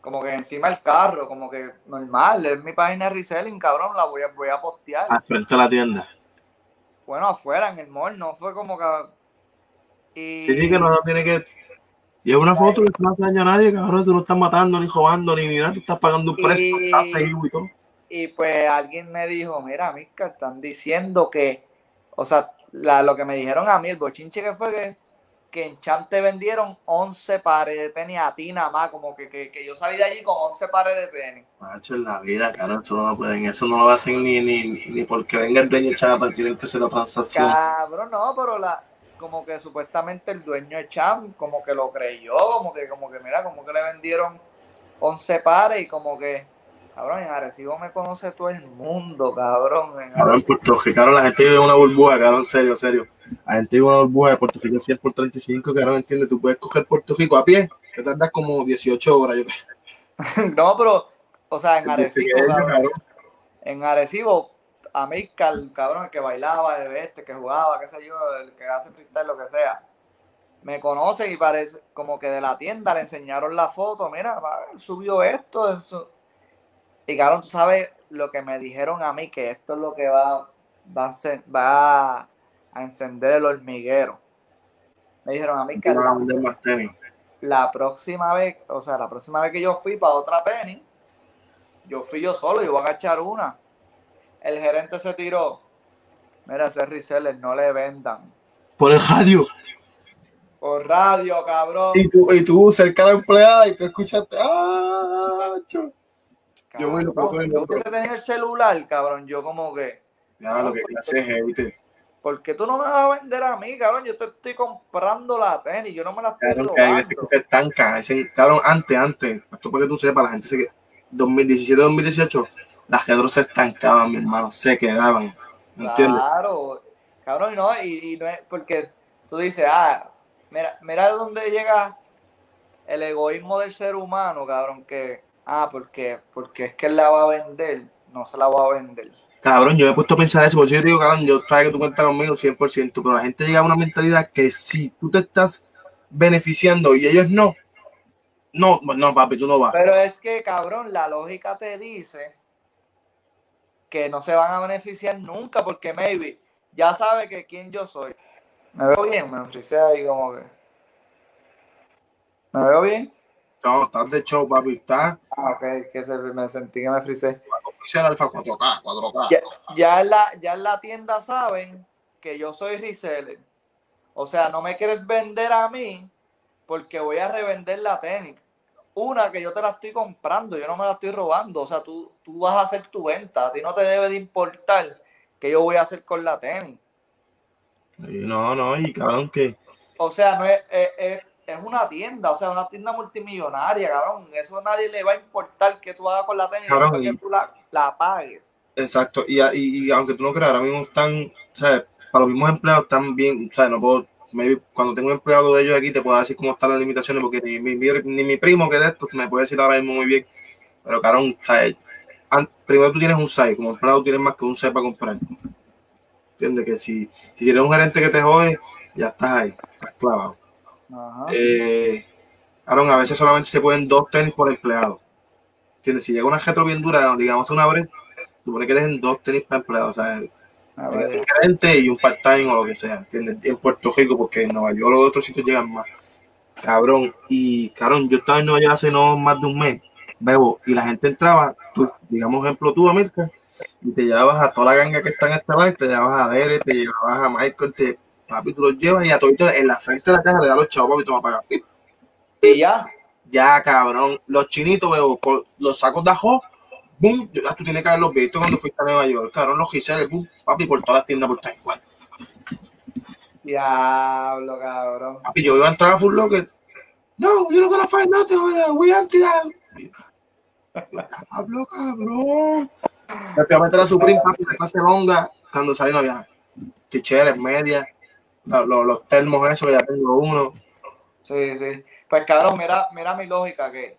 Speaker 1: como que encima del carro, como que normal, es mi página de reselling, cabrón, la voy a, voy a postear.
Speaker 2: Al frente de la tienda.
Speaker 1: Bueno, afuera, en el mall, no fue como que... Y...
Speaker 2: Sí, sí, que no, no tiene que... Y es una foto que no hace daño a nadie, cabrón, tú no estás matando, ni robando, ni, ni nada, tú estás pagando un precio,
Speaker 1: Y-
Speaker 2: estás y todo.
Speaker 1: Y pues alguien me dijo, mira, Miska, están diciendo que, o sea, la- lo que me dijeron a mí, el bochinche que fue que, que en Champ te vendieron 11 pares de tenis a ti nada más, como que, que, que yo salí de allí con 11 pares de tenis.
Speaker 2: Macho, en la vida, cabrón, eso no lo pueden, eso no lo hacen ni, ni, ni porque venga el dueño chata, tienen que hacer la transacción.
Speaker 1: Cabrón, no, pero la, como que supuestamente el dueño de Champ, como que lo creyó, como que, como que, mira, como que le vendieron 11 pares y como que, cabrón, en Arecibo me conoce todo el mundo, cabrón. En
Speaker 2: Cabrón, Puerto Rico, la gente vive una burbuja, cabrón, serio, serio. Vive en una burbuja de Puerto Rico 100 por 35, cabrón, entiende, tú puedes coger Puerto Rico a pie, te tardas como 18 horas, yo
Speaker 1: No, pero, o sea, en Arecibo, cabrón, en Arecibo, a mí, el cabrón, el que bailaba, el este, que jugaba, qué sé yo, el que hace freestyle, lo que sea, me conocen y parece como que de la tienda le enseñaron la foto, mira, él subió esto, eso. y cabrón, tú sabes lo que me dijeron a mí, que esto es lo que va, va, a, ser- va a encender el hormiguero. Me dijeron a mí que
Speaker 2: a
Speaker 1: la, la próxima vez, o sea, la próxima vez que yo fui para otra tenis, yo fui yo solo, yo voy a agachar una. El gerente se tiró. Mira, ese reseller no le vendan.
Speaker 2: Por el radio.
Speaker 1: Por radio, cabrón.
Speaker 2: Y tú, y tú cerca de la empleada y te escuchaste. ¡Ah! yo voy y lo el
Speaker 1: yo tenía el celular, cabrón, yo como que,
Speaker 2: Ya, lo que clase es, ¿viste?
Speaker 1: ¿por qué tú no me vas a vender a mí, cabrón? Yo te estoy comprando la tenis, yo no me la estoy
Speaker 2: Cabrón, que hay veces que
Speaker 1: robando.
Speaker 2: se estanca. Ese- Cabrón, antes, antes, esto para que tú sepas, la gente se que 2017-2018, las retros se estancaban, mi hermano, se quedaban. ¿Me entiendes?
Speaker 1: Claro, cabrón, y no, y, y no es porque tú dices, ah, mira, mira dónde llega el egoísmo del ser humano, cabrón, que, ah, porque, porque es que él la va a vender, no se la va a vender.
Speaker 2: Cabrón, yo me he puesto a pensar eso, porque yo digo, cabrón, yo sabes que tú cuentas conmigo 100%, pero la gente llega a una mentalidad que si tú te estás beneficiando y ellos no, no, no, papi, tú no vas.
Speaker 1: Pero es que, cabrón, la lógica te dice que no se van a beneficiar nunca porque maybe ya sabe que quién yo soy. ¿Me veo bien? Me frisé ahí como que... ¿Me veo bien?
Speaker 2: No, estás de show, papi, estás
Speaker 1: Ah, ok, que se, me sentí que me frisé.
Speaker 2: Dice el alfa 4K, 4K.
Speaker 1: Ya, ya en la, ya en la tienda saben que yo soy reseller. O sea, no me quieres vender a mí porque voy a revender la tenis. Una que yo te la estoy comprando, yo no me la estoy robando. O sea, tú, tú vas a hacer tu venta. A ti no te debe de importar qué yo voy a hacer con la tenis.
Speaker 2: No, no, y cabrón, que
Speaker 1: O sea, no es, es, es- es una tienda, o sea, una tienda multimillonaria, cabrón. Eso a nadie le va a importar que tú hagas con la tenis,
Speaker 2: Cabrón, y-
Speaker 1: que tú la, la pagues.
Speaker 2: Exacto, y, y, y aunque tú no creas, ahora mismo están, ¿sabes? Para los mismos empleados están bien, ¿sabes? No puedo, maybe cuando tengo un empleado de ellos aquí te puedo decir cómo están las limitaciones, porque ni, mi- ni mi primo que de esto me puede decir ahora mismo muy bien, pero cabrón, ¿sabes? Primero tú tienes un site, como empleado tienes más que un site para comprar. ¿Entiendes? Que si, si tienes un gerente que te jode, ya estás ahí, estás clavado.
Speaker 1: Ajá.
Speaker 2: Eh, cabrón, a veces solamente se pueden dos tenis por empleado. ¿Entiendes? Si llega una retro bien dura, digamos una vez, supone que dejen dos tenis para empleados, o sea,
Speaker 1: A
Speaker 2: un
Speaker 1: ver.
Speaker 2: gerente y un part-time o lo que sea, ¿entiendes? En Puerto Rico, porque en Nueva York los otros sitios llegan más. Cabrón, y cabrón, yo estaba en Nueva York hace no más de un mes, bebo, y la gente entraba, tú, digamos ejemplo tú, América, y te llevabas a toda la ganga que está en este lado, te llevabas a Derek, te llevabas a Michael, te, papi, tú los llevas y a todo en la frente de la caja le das los chavos, papi, toma para pagar.
Speaker 1: Y ya.
Speaker 2: Ya, cabrón, los chinitos, con los sacos de ajo, boom, ya tú tienes que haberlos visto cuando fuiste a Nueva York, cabrón, los giseles, boom, papi, por todas las tiendas por Times Square.
Speaker 1: Diablo, cabrón.
Speaker 2: Papi, yo iba a entrar a Full Locker. No, you're not gonna find nothing. We empty that. Hablo, cabrón. Me fui a meter a Supreme, papi, de clase longa. Cuando salí no había ticheres, medias, los, los, termos que ya tengo uno.
Speaker 1: Sí, sí. Pues cabrón, mira, mira mi lógica que,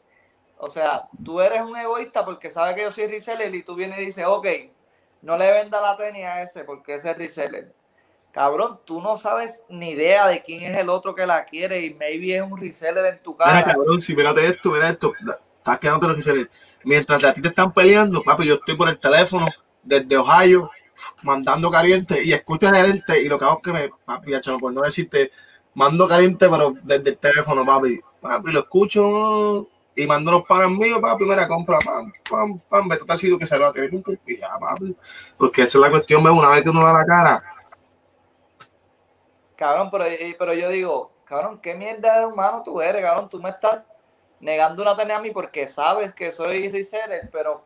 Speaker 1: o sea, tú eres un egoísta porque sabes que yo soy reseller y tú vienes y dices, ok, no le venda la tenis a ese porque ese es reseller. Cabrón, tú no sabes ni idea de quién es el otro que la quiere y maybe es un reseller en tu casa.
Speaker 2: Mira, cabrón, si mírate esto, mira esto, estás quedándote los resellers. Mientras a ti te están peleando, papi, yo estoy por el teléfono desde Ohio mandando caliente y escucho a gente y lo que hago es que me, papi, ya, por no decirte, mando caliente, pero desde el teléfono, papi, papi, lo escucho y mando los panes míos, papi, mira, compra, pam, pam, pam, que se lo va a papi, porque esa es la cuestión, una vez que uno da la cara.
Speaker 1: Cabrón, pero, pero yo digo, cabrón, ¿qué mierda de humano tú eres, cabrón? Tú me estás negando una tenía a mí porque sabes que soy reseller, pero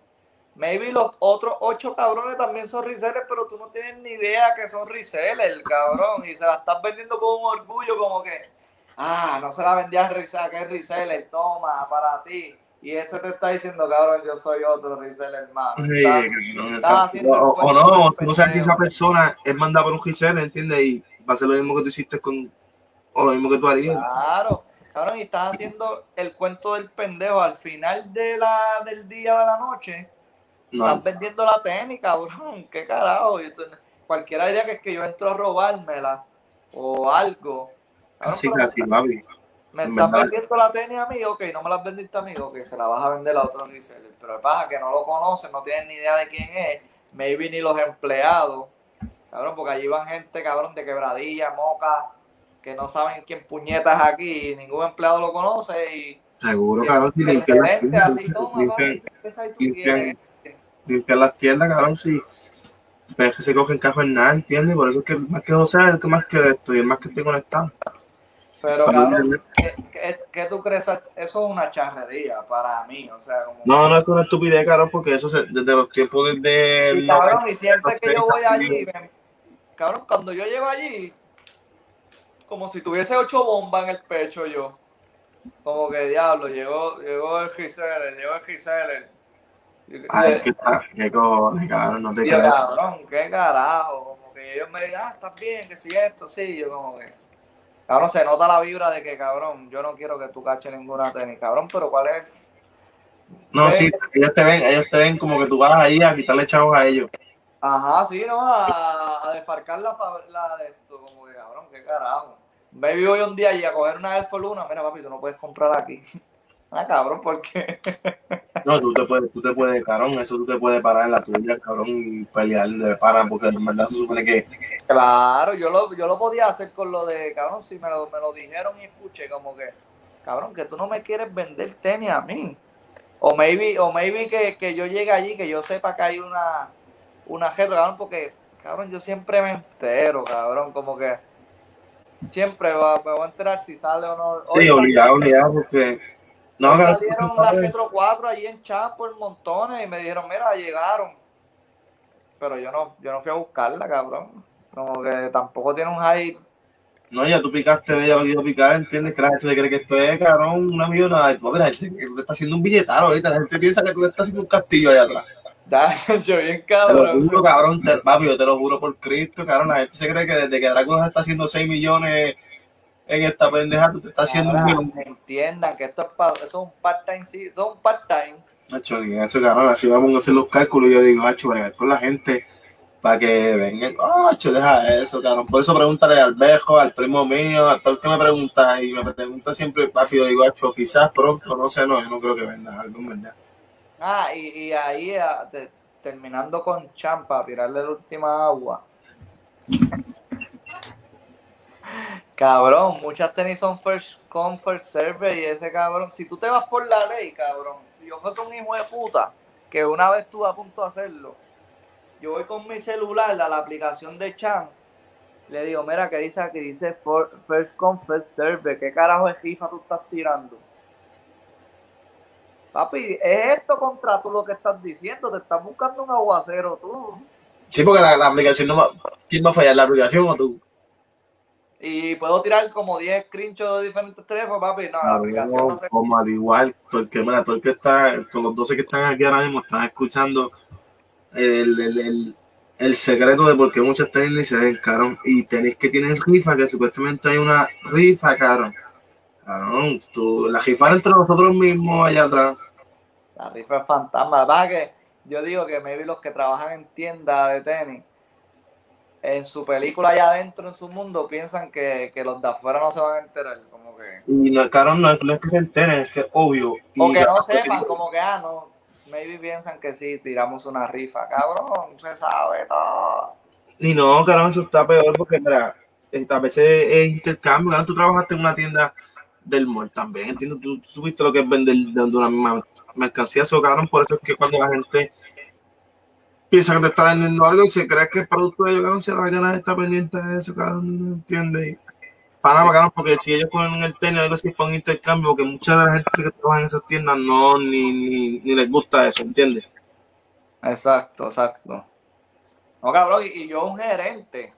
Speaker 1: maybe los otros ocho cabrones también son resellers, pero tú no tienes ni idea que son resellers, cabrón, y se la estás vendiendo con un orgullo como que, ah, no se la vendías a que es reseller, toma, para ti. Y ese te está diciendo, cabrón, yo soy otro reseller, hermano.
Speaker 2: o, no, tú no sabes si esa persona es mandada por un reseller, ¿entiendes? Y va a ser lo mismo que tú hiciste con, o lo mismo que tú harías.
Speaker 1: Claro. Cabrón, y estás haciendo el cuento del pendejo al final de la, del día de la noche. Estás vendiendo la tenis, cabrón. ¿Qué carajo? cualquiera diría que es que yo entro a robármela o algo.
Speaker 2: casi, casi, baby.
Speaker 1: Me estás vendiendo la tenis a mí, ok, no me la vendiste a mí, ok, se la vas a vender a otro reseller. Pero el pasa que no lo conocen, no tienen ni idea de quién es, maybe ni los empleados. Cabrón, porque allí van gente, cabrón, de quebradilla, moca, que no saben quién puñetas aquí, ningún empleado lo conoce y
Speaker 2: seguro, cabrón, si limpian las tiendas, limpian, las tiendas, cabrón, si ves que se cogen cajo en nada, ¿entiendes? Por eso es que más que José es el que más que esto y el más que estoy conectado.
Speaker 1: Pero, cabrón, ¿qué, tú crees? Eso es una charrería para mí, o sea, como...
Speaker 2: No, no es una estupidez, cabrón, porque eso se, desde los tiempos desde...
Speaker 1: Y, cabrón, y siempre que yo voy allí, cabrón, cuando yo llego allí, como si tuviese ocho bombas en el pecho yo. Como que diablo, llegó, llegó el Giselle, llegó el Giselle.
Speaker 2: Ay, qué, qué cojones, cabrón, no te
Speaker 1: creas. cabrón, qué carajo. Como que ellos me digan, ah, estás bien, que si esto, sí, yo como que. Cabrón, se nota la vibra de que, cabrón, yo no quiero que tú caches ninguna tenis, cabrón, pero ¿cuál es?
Speaker 2: No, sí, ellos te ven, ellos te ven como que tú vas ahí a quitarle chavos a ellos.
Speaker 1: Ajá, sí, ¿no? A, a desfarcar la, la de esto, como que, cabrón, qué carajo. Baby voy un día y a coger una Air Luna, mira papi, tú no puedes comprar aquí. Ah, cabrón, ¿por qué?
Speaker 2: no, tú te puedes, tú te puedes, cabrón, eso tú te puedes parar en la tuya, cabrón, y pelear de parar, porque en verdad se supone que...
Speaker 1: Claro, yo lo, yo lo podía hacer con lo de, cabrón, si me lo, me lo dijeron y escuché, como que, cabrón, que tú no me quieres vender tenis a mí. O maybe, o maybe que, que yo llegue allí, que yo sepa que hay una, una cabrón, porque, cabrón, yo siempre me entero, cabrón, como que siempre va, me voy a enterar si sale o no.
Speaker 2: Sí, obligado, obligado, porque.
Speaker 1: No, salieron las Metro 4 allí en Chapo en montones y me dijeron, mira, llegaron. Pero yo no, yo no fui a buscarla, cabrón. Como que tampoco tiene un hype.
Speaker 2: No, ya tú picaste de ella lo que a picar, ¿entiendes? Que la gente se cree que esto es, cabrón, una millonada. Y tú, la gente te está haciendo un billetaro ahorita. La gente piensa que tú te estás haciendo un castillo allá atrás.
Speaker 1: yo bien cabrón.
Speaker 2: Te lo juro, cabrón, te, papi, yo te lo juro por Cristo, cabrón. La gente se cree que desde que Dragon está haciendo 6 millones en esta pendeja, tú te estás haciendo un millón.
Speaker 1: Entiendan que esto es, para, eso es un part-time, sí, eso es un part-time.
Speaker 2: Nacho, eso, cabrón, así vamos a hacer los cálculos. Y yo digo, hacho, con la gente para que vengan. Hacho, deja eso, cabrón. Por eso pregúntale al viejo, al primo mío, a todo el que me pregunta. Y me pregunta siempre, papi, yo digo, hacho, quizás pronto, no sé, no, yo no creo que venga algo, ¿verdad?
Speaker 1: Ah, y, y ahí terminando con Champa, tirarle la última agua. Cabrón, muchas tenis son first come, first serve y ese cabrón, si tú te vas por la ley, cabrón, si yo fuese un hijo de puta, que una vez estuve a punto de hacerlo, yo voy con mi celular a la aplicación de Champ, le digo, mira, que dice aquí, dice first come, first serve, ¿qué carajo de FIFA tú estás tirando? Papi, es esto contra tú lo que estás diciendo, te estás buscando un aguacero tú.
Speaker 2: Sí, porque la, aplicación no va. ¿Quién va a fallar, la aplicación o tú?
Speaker 1: Y puedo tirar como 10 screenshots de diferentes teléfonos, papi. No, la, aplicación no,
Speaker 2: Como al igual, porque mira, todo el que está, todos los 12 que están aquí ahora mismo están escuchando el, el, el, el secreto de por qué muchas tenis se ven, caro. Y tenéis que tienen rifa, que supuestamente hay una rifa, caro tú, la rifa entre nosotros mismos allá atrás.
Speaker 1: La rifa es fantasma. Verdad que yo digo que maybe los que trabajan en tiendas de tenis, en su película allá adentro, en su mundo, piensan que, que los de afuera no se van a enterar. Como que...
Speaker 2: Y no, claro, no, no es que se enteren, es que es obvio.
Speaker 1: O que no sepan, como que, ah, no, maybe piensan que sí, tiramos una rifa. Cabrón, se sabe todo.
Speaker 2: Y no, claro, eso está peor porque, mira, eh, a veces es intercambio. Tú trabajaste en una tienda del mall también, entiendo. Tú, supiste lo que es vender de, de una misma mercancía, eso, cabrón. Por eso es que cuando la gente piensa que te está vendiendo algo y se cree que es producto de ellos, cabrón, si la vaina está pendiente de eso, cabrón, no entiende. Panamá, cabrón, porque si ellos ponen el tenis algo así para un intercambio, porque mucha de la gente que trabaja en esas tiendas no, ni, ni, les gusta eso, ¿entiendes?
Speaker 1: Exacto, exacto. No, cabrón, y yo un gerente,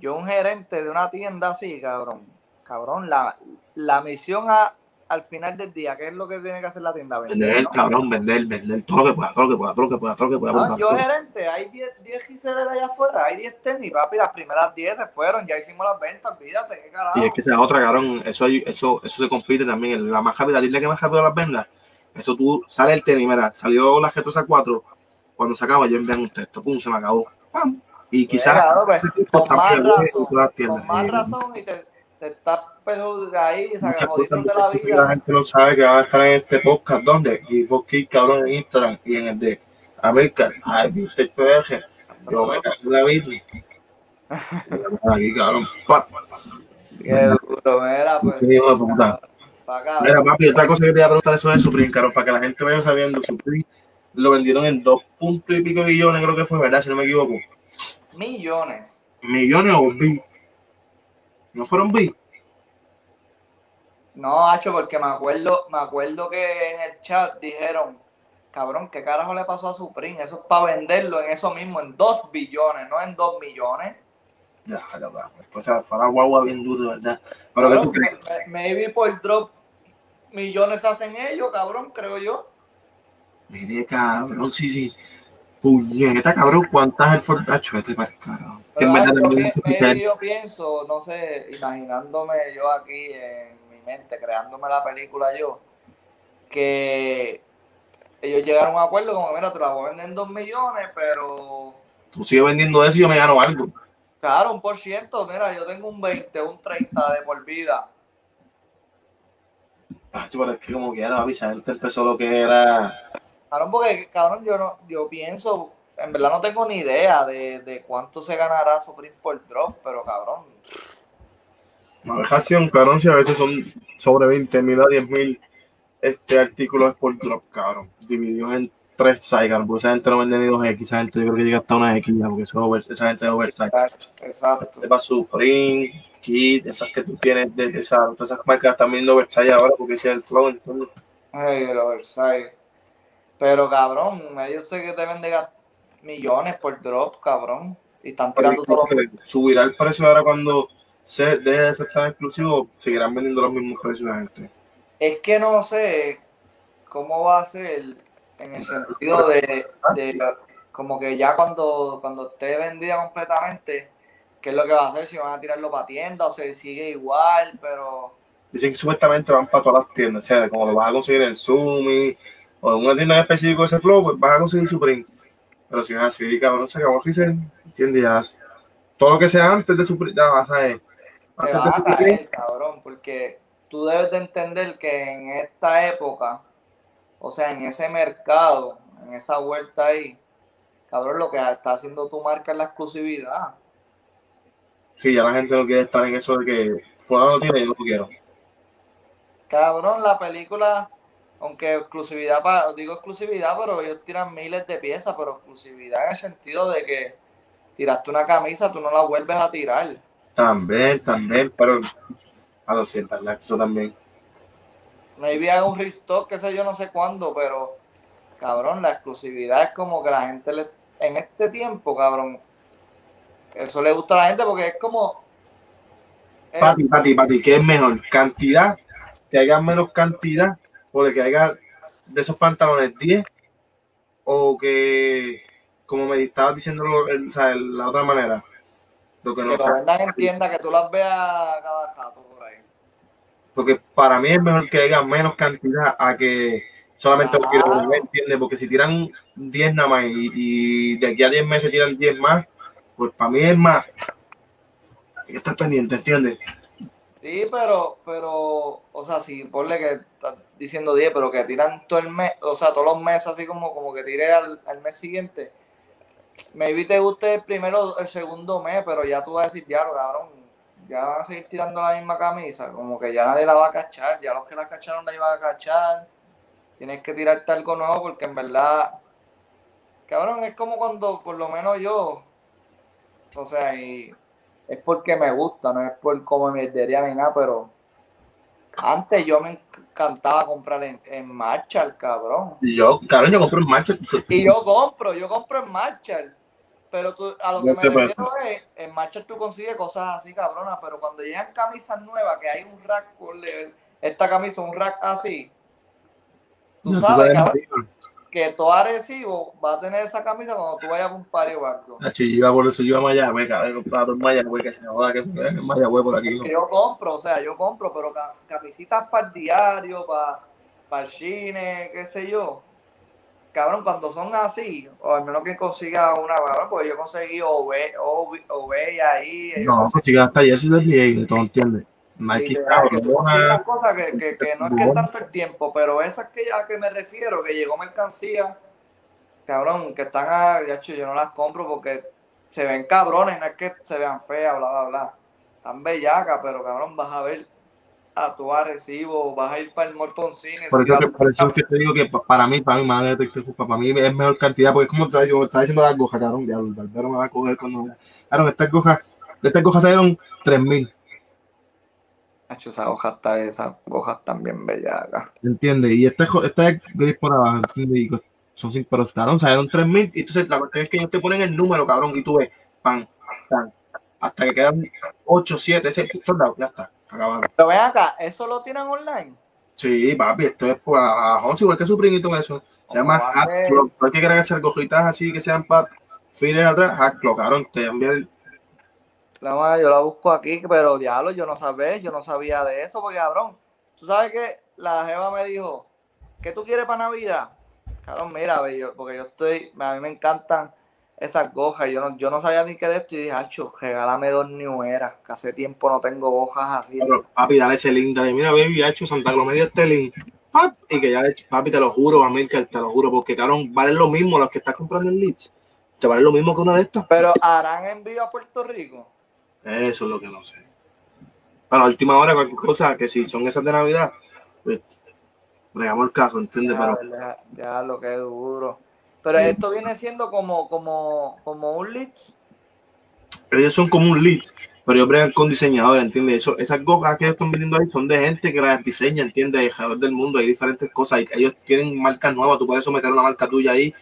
Speaker 1: yo un gerente de una tienda así, cabrón, cabrón, la, la misión a- al final del día, ¿qué es lo que tiene que hacer la tienda?
Speaker 2: Vender,
Speaker 1: ¿no?
Speaker 2: cabrón, vender, vender todo lo que pueda, todo lo que pueda, todo lo que pueda, todo lo que pueda.
Speaker 1: No, yo gerente, hay 10 10 giseles allá afuera, hay 10 tenis, papi, las primeras 10 se fueron, ya hicimos las ventas, qué carajo.
Speaker 2: Y es que esa otra, cabrón, eso, hay- eso, eso se compite también. La más rápida, dile que más rápido las vendas. Eso tú, sale el tenis, mira, salió la G3 4, cuando se acaba, yo envían un texto, pum, se me acabó. ¡Pam! Y quizás
Speaker 1: claro, pues,
Speaker 2: ese tipo
Speaker 1: con
Speaker 2: está
Speaker 1: más
Speaker 2: muy bien en
Speaker 1: razón,
Speaker 2: todas las tiendas.
Speaker 1: con más razón y te, te estás perjudicando ahí,
Speaker 2: Muchas cosas,
Speaker 1: de
Speaker 2: muchas
Speaker 1: la
Speaker 2: que la
Speaker 1: vida.
Speaker 2: gente no sabe que van a estar en este podcast. ¿Dónde? Y vos, cabrón, en Instagram y en el de American. Ay, viste, PG. Yo me cago en la Biblia. Aquí, cabrón. Pa.
Speaker 1: Qué duro, mira, pues.
Speaker 2: Sí, de puta. Mira, papi, otra cosa que te iba a preguntar eso de Supreme, cabrón, para que la gente vaya sabiendo, Supreme lo vendieron en dos puntos y pico billones, creo que fue, ¿verdad? Si no me equivoco.
Speaker 1: Millones.
Speaker 2: ¿Millones o B? ¿No fueron B?
Speaker 1: No, Hacho, porque me acuerdo, me acuerdo que en el chat dijeron, cabrón, ¿qué carajo le pasó a Supreme? Eso es para venderlo en eso mismo, en 2 billones, no en 2 millones.
Speaker 2: Ya, cabrón. Pues o sea, fue la guagua bien duro, ¿verdad? Pero ¿qué tú crees?
Speaker 1: Maybe por drop millones hacen ellos, cabrón, creo yo.
Speaker 2: Mire, cabrón, sí, sí. Puñeta, cabrón, ¿cuántas el fordacho este para? Que en
Speaker 1: Pero,
Speaker 2: verdad
Speaker 1: que-
Speaker 2: suficiente.
Speaker 1: yo pienso, no sé, imaginándome yo aquí en mente, creándome la película yo, que ellos llegaron a un acuerdo como, mira, te la voy a vender en 2 millones, pero
Speaker 2: Tú sigues vendiendo eso y yo me gano algo.
Speaker 1: Claro, un por ciento, mira, yo tengo un 20, un 30 de por vida.
Speaker 2: Ah, pero es que como quiera, papi, esa gente empezó lo que era.
Speaker 1: Cabrón, porque, cabrón, yo no, yo pienso, en verdad no tengo ni idea de, de cuánto se ganará Supreme por drop, pero cabrón,
Speaker 2: Una vejación, cabrón, si a veces son sobre 20 mil a 10 mil este, artículos por drop, cabrón. Divididos en tres cabrón, porque esa gente no vende ni dos X, esa gente yo creo que llega hasta una X, ya, porque eso es over- esa gente es oversize.
Speaker 1: exacto.
Speaker 2: Te va Supreme, Kid, esas que tú tienes, de, esa- todas esas marcas están viendo oversize ahora porque ese es el flow, entonces.
Speaker 1: Ay, el oversize. Pero cabrón, ellos sé que te venden millones por drop, cabrón. Y están tirando todo.
Speaker 2: subirá el precio ahora cuando se deje de ser tan exclusivo, seguirán vendiendo los mismos precios la gente.
Speaker 1: Es que no sé cómo va a ser en el sentido de, de como que ya cuando, cuando esté vendida completamente, qué es lo que va a hacer, si van a tirarlo para tienda o se sigue igual, pero
Speaker 2: Dicen que supuestamente van para todas las tiendas, o sea, como lo vas a conseguir en Sumi o en una tienda en específico de ese flow, pues vas a conseguir Supreme. Pero si es así, cabrón, se acabó se entiende ya. Todo lo que sea antes de Supreme, ya vas a ver.
Speaker 1: Te
Speaker 2: de
Speaker 1: a caer, cabrón, porque tú debes de entender que en esta época, o sea, en ese mercado, en esa vuelta ahí, cabrón, lo que está haciendo tu marca es la exclusividad.
Speaker 2: sí, ya la gente no quiere estar en eso de que fulano lo tiene yo no lo quiero.
Speaker 1: Cabrón, la película, aunque exclusividad, digo exclusividad, pero ellos tiran miles de piezas, pero exclusividad en el sentido de que tiraste una camisa, tú no la vuelves a tirar.
Speaker 2: También, también, pero a los ciertas, eso también.
Speaker 1: Maybe haga un restock, qué sé yo, no sé cuándo, pero cabrón, la exclusividad es como que la gente le, en este tiempo, cabrón, eso le gusta a la gente porque es como... eh,
Speaker 2: Pati, Pati, Pati, ¿qué es mejor? ¿Cantidad? ¿Que haya menos cantidad? ¿O de que haya de esos pantalones 10? ¿O que, como me estabas diciendo el- o sea, la otra manera? Lo que
Speaker 1: que lo vendan en tienda, que tú las veas cada rato por ahí.
Speaker 2: porque para mí es mejor que haya menos cantidad a que solamente lo quiero
Speaker 1: Claro.
Speaker 2: ver, ¿entiendes? Porque si tiran 10 nada más y, y de aquí a 10 meses tiran 10 más, pues para mí es más. Hay que estar pendiente, ¿entiendes?
Speaker 1: Sí, pero, pero, o sea, si ponle que estás diciendo 10, pero que tiran todo el mes, o sea, todos los meses así como, como que tire al, al mes siguiente, maybe te guste el primero, el segundo mes, pero ya tú vas a decir, ya, cabrón, ya van a seguir tirando la misma camisa, como que ya nadie la va a cachar, ya los que la cacharon la iban a cachar, tienes que tirarte algo nuevo porque en verdad, cabrón, es como cuando, por lo menos yo, o sea, y es porque me gusta, no es por como mierdería ni nada, pero antes yo me encantaba comprar en, en Marshall, cabrón.
Speaker 2: Y yo, cabrón, yo compré un macho.
Speaker 1: Y yo compro, yo compro en Marshall. Pero tú, a lo que
Speaker 2: No
Speaker 1: me refiero es, en Marshall tú consigues cosas así, cabronas, pero cuando llegan camisas nuevas, que hay un rack, esta camisa, un rack así, tú
Speaker 2: No, tú
Speaker 1: sabes,
Speaker 2: sabes,
Speaker 1: cabrón, que todo Arecibo va a tener esa camisa cuando tú vayas a un party o algo.
Speaker 2: Nacho, yo iba por eso, yo iba a Mayagüez, cabrón, en Mayagüez, que se me joda que en Mayagüez por aquí. ¿no?
Speaker 1: Yo compro, o sea, yo compro, pero ca- camisitas para el diario, para el cine, qué sé yo. Cabrón, cuando son así, o al menos que consiga una, cabrón, porque yo conseguí Ove, Ove, Ove ahí.
Speaker 2: No, hasta ayer NBA, ¿tú entiendes? Nike,
Speaker 1: de verdad que
Speaker 2: cabrón,
Speaker 1: que, no es que es tanto el tiempo, pero esas que a que me refiero, que llegó mercancía, cabrón, que están a, ya, hecho, yo no las compro porque se ven cabrones, no es que se vean feas, bla, bla, bla. Están bellacas, pero cabrón, vas a ver a tu recibo, vas a ir para el Morton Cine.
Speaker 2: Por eso, que, por eso es que te digo que pa- para mí, para mí, madre, te para mí es mejor cantidad, porque es como te estaba diciendo, las gojas, cabrón, ya el barbero me va a coger cuando. Claro, estas gojas, de estas gojas salieron 3000,
Speaker 1: Hacho, esas hojas, está- esas hojas están bien bellacas.
Speaker 2: ¿entiendes? Y esta, esta es gris por abajo. Y son sin, pero cabrón, salieron 3000, y entonces la cuestión es que ellos te ponen el número, cabrón, y tú ves, pan, pan, hasta que quedan 8, 7, ese soldado, ya está, acabaron.
Speaker 1: Pero ven acá, ¿eso lo tienen online?
Speaker 2: Sí, papi, esto es para Once, igual que su todo eso. Se llama. Hackclock. Hay que hacer gojitas así que sean para fines atrás. Hackclock, cabrón. Te enviar el.
Speaker 1: La madre, yo la busco aquí, pero diablo, yo no sabía, yo no sabía de eso, porque cabrón, tú sabes que la jeva me dijo, ¿qué tú quieres para Navidad? Cabrón, mira, yo- porque yo estoy, a mí me encantan esas gojas, yo no, yo no sabía ni qué de esto, y dije, hacho, regálame dos New Era, que hace tiempo no tengo hojas así.
Speaker 2: Cabrón, Papi, dale ese link. Dale, mira, baby, ha hecho Santa Claus, me dio este link. Pap, y que ya, papi, te lo juro, Amilcar, te lo juro, porque cabrón, valen lo mismo los que estás comprando en Leeds. Te valen lo mismo que una de estas.
Speaker 1: Pero harán envío a Puerto Rico.
Speaker 2: Eso es lo que no sé. Para la última hora, cualquier cosa, que si son esas de Navidad, pues, bregamos el caso, ¿entiendes? Pero
Speaker 1: Ya, ya, lo que es duro. Pero
Speaker 2: Sí.
Speaker 1: esto viene siendo como, como, como un leads.
Speaker 2: ellos son como un lead, pero ellos bregan con diseñadores, ¿entiendes? Eso, esas gojas que ellos están vendiendo ahí son de gente que las diseña, ¿entiendes? Alrededor del mundo hay diferentes cosas. y ellos tienen marcas nuevas, tú puedes someter una marca tuya ahí.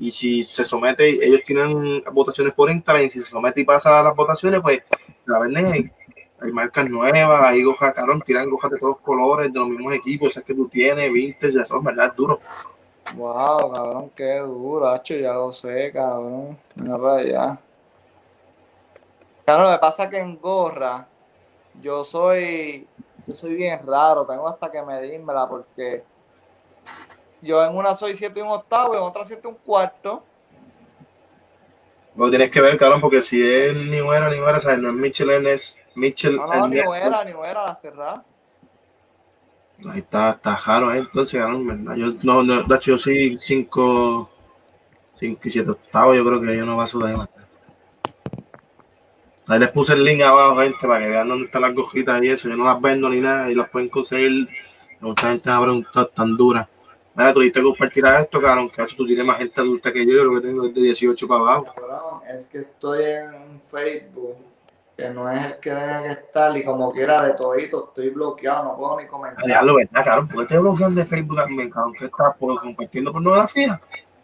Speaker 2: Y si se somete, ellos tienen votaciones por Instagram. Y si se somete y pasa las votaciones, pues la venden. Hay marcas nuevas, hay gojas, cabrón, tiran gojas de todos colores, de los mismos equipos, esas que tú tienes, vintage, eso es verdad, duro.
Speaker 1: Wow, cabrón, qué duro, hacho, ya lo sé, cabrón. Mira para allá. Claro, lo pasa que en gorra, yo soy, yo soy bien raro, tengo hasta que medírmela porque yo en una soy 7 y un octavo, en otra 7 y un cuarto.
Speaker 2: Lo tienes que ver, cabrón, porque si es New Era, New Era, ¿sabes? No es Mitchell Ernest, Mitchell
Speaker 1: No, no, ni era, ni era la cerrada.
Speaker 2: Ahí está, está raro, ¿eh? entonces, cabrón, ¿verdad? Yo, no, no, de hecho, yo sí 5 5 y 7 octavos, yo creo que yo no paso de más. Ahí les puse el link abajo, gente, para que vean dónde están las gojitas y eso. Yo no las vendo ni nada y las pueden conseguir. Mucha gente me ha preguntado tan duras. Mira, tú dijiste compartir a esto, cabrón, que tú tienes más gente adulta que yo, yo creo que tengo desde 18 para abajo.
Speaker 1: Cabrón, es que estoy en Facebook, que no es el que que estar, y como quiera de todito estoy bloqueado, no puedo ni comentar.
Speaker 2: Diablo, ¿verdad, cabrón? ¿Por qué te bloquean de Facebook también, cabrón? ¿Qué estás por- compartiendo pornografía?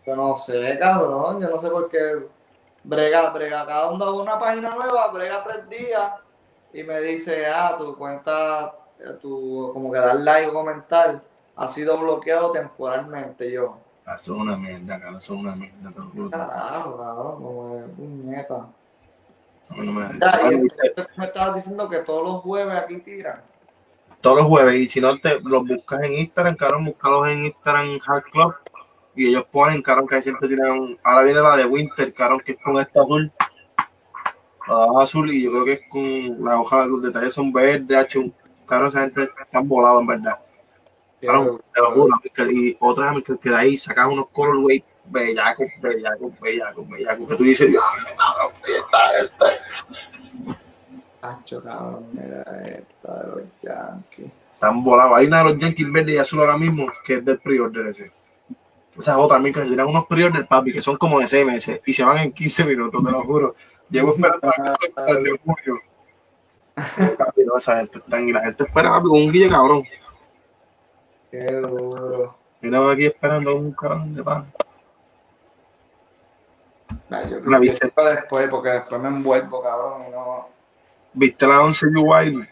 Speaker 1: Yo no sé, cabrón, yo no sé por qué brega, brega, cada uno hago una página nueva, brega tres días y me dice, ah, tu cuenta, tu, como que dar like o comentar, ha sido bloqueado temporalmente. Yo,
Speaker 2: Ah, Eso es una mierda, cabrón, eso es una mierda.
Speaker 1: carajo, cabrón, como de puñeta.
Speaker 2: No me-
Speaker 1: y que me estabas diciendo que todos los jueves aquí tiran.
Speaker 2: todos los jueves. Y si no, te los buscas en Instagram, cabrón, búscalos en Instagram Hard Club. Y ellos ponen, cabrón, que siempre tienen. Ahora viene la de Winter, cabrón, que es con esta azul. La hoja azul, y yo creo que es con la hoja, los detalles son verdes, hecho. Cabrón, esa gente están volados, en verdad. Cabrón, te lo juro. Y otra que de ahí sacas unos colorways bellacos, bellacos, bellacos, bellacos. Que tú dices, cabrón, está este.
Speaker 1: Hacho, cabrón, mira esta de los Yankees.
Speaker 2: Están volados. Hay una de los Yankees verdes y azul ahora mismo, que es del pre-order ese. Esa es otra, que tiran unos pre-order, papi, que son como de 6 meses y se van en 15 minutos, te lo juro. Llevo esperando desde no, esa gente está y la gente espera, papi, con un guille cabrón.
Speaker 1: Qué duro.
Speaker 2: Mira aquí esperando un cabrón de pan.
Speaker 1: Nah, yo creo que después, porque después me envuelvo, cabrón, y no...
Speaker 2: ¿Viste la 11 Jubilee?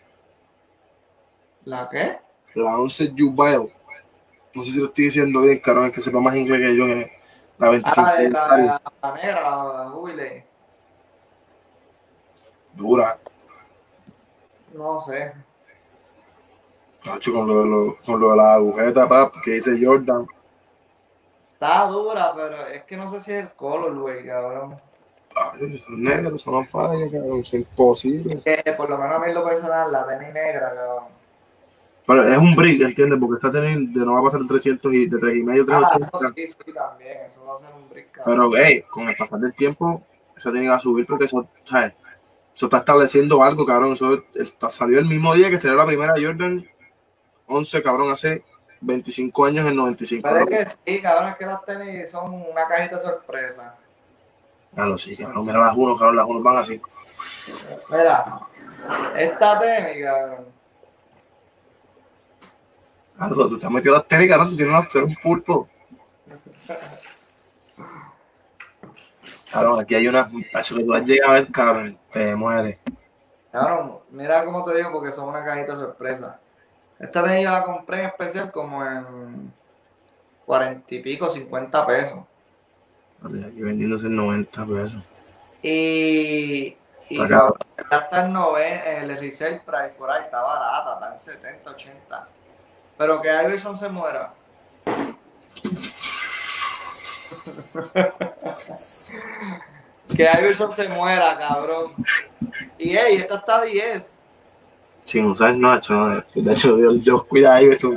Speaker 1: ¿La qué?
Speaker 2: La 11 Jubilee. No sé si lo estoy diciendo bien, cabrón, es que sepa más inglés que yo. Que la 25.
Speaker 1: Ah, la, la, la negra, la, Jubilee.
Speaker 2: Dura.
Speaker 1: No sé.
Speaker 2: Con lo, lo, con lo de la agujeta, pap, que dice Jordan.
Speaker 1: Está dura, pero es que no sé si es el color, güey, cabrón.
Speaker 2: Ay, son negros, son fallas, cabrón, es imposible.
Speaker 1: Que por lo menos a mí lo personal, la tenis negra, cabrón.
Speaker 2: Pero es un brick, ¿entiendes? Porque esta tenis de no va a pasar de 300 y de 3 y medio, 3
Speaker 1: ah, eso sí, sí, también, eso va a ser un brick,
Speaker 2: cabrón. Pero, hey, con el pasar del tiempo, esa tiene que subir porque eso, ¿sabes? Eso está estableciendo algo, cabrón. Eso está, salió el mismo día que salió la primera Jordan 11, cabrón, hace 25 años en 95.
Speaker 1: Parece que sí, cabrón, es que las tenis son una cajita sorpresa.
Speaker 2: Claro, sí, cabrón. Mira las uno, cabrón, las uno van así.
Speaker 1: Mira, esta tenis, cabrón.
Speaker 2: Ah, tú, te has metido las tenis, cabrón, tú tienes un pulpo. Cabrón, aquí hay una. Eso que tú has llegado a ver, cabrón, te mueres.
Speaker 1: Cabrón, mira cómo te digo, porque son una cajita sorpresa. Esta vez yo la compré en especial como en cuarenta y pico, 50 pesos.
Speaker 2: Aquí vendiéndose en 90 pesos.
Speaker 1: Y, y ya está en, en el resale price por ahí, está barata, está en 70, 80. Pero que Iverson se muera. que Iverson se muera, cabrón. Y hey, esta está 10
Speaker 2: sin usar no, hecho, no. De hecho, Dios, Dios cuida ahí, eso.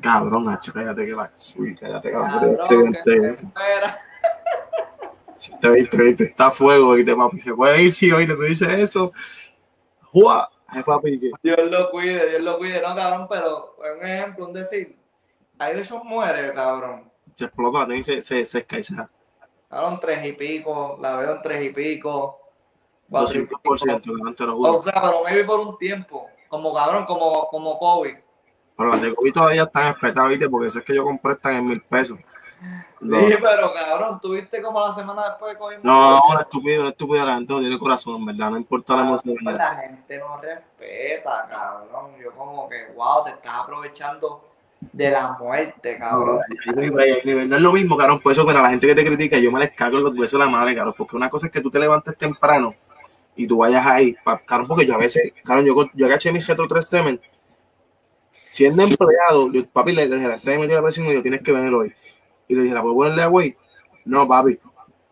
Speaker 2: Cabrón, Nacho, cállate que va. Uy, cállate,
Speaker 1: que
Speaker 2: si te viste, viste, está a fuego, te papi. Se puede ir, si hoy te dice eso. ¡Jua! papi.
Speaker 1: Dios lo cuide, Dios lo cuide, no, cabrón, pero un ejemplo, un decir. Ahí eso muere, cabrón.
Speaker 2: Se explota, se, se, se escaisa.
Speaker 1: Cabrón, tres y pico, la veo en tres y pico.
Speaker 2: 200%, te lo juro.
Speaker 1: O sea, pero maybe por un tiempo. Como cabrón, como, como COVID.
Speaker 2: Pero las de COVID todavía están espetadas, ¿viste? Porque es que yo compré están en mil pesos.
Speaker 1: Sí, pero cabrón, tuviste como la semana después de COVID.
Speaker 2: No, no, estúpido, estúpido, la gente no tiene corazón, ¿verdad? No importa la emoción.
Speaker 1: La gente no respeta, cabrón. Yo como que, wow, te estás aprovechando de la muerte, cabrón.
Speaker 2: No, es lo mismo, cabrón. Por eso, pero la gente que te critica, yo me les cago en los de la madre, cabrón. Porque una cosa es que tú te levantes temprano y tú vayas ahí, cabrón, porque yo a veces, cabrón, yo, yo agaché mi Retro 3 Semen, siendo empleado, yo, papi, le dije, te metió la presión y yo tienes que venir hoy. Y le dije, ¿la puedo ponerle güey? No, papi.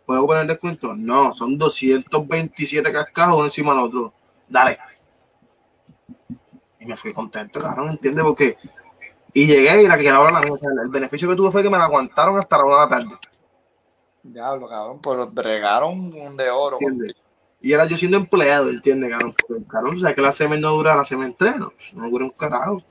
Speaker 2: ¿Puedo poner descuento? No, son 227 cascajos uno encima del otro. Dale. Y me fui contento, cabrón, ¿entiendes? Porque. Y llegué y la que quedaba la misma. El beneficio que tuve fue que me la aguantaron hasta la una de la tarde.
Speaker 1: Diablo, cabrón, pues bregaron de oro. ¿Entiendes?
Speaker 2: Y era yo siendo empleado, ¿entiendes, cabrón? Porque, cabrón, o sea, que la semen no dura, la semen entreno, no dura un carajo.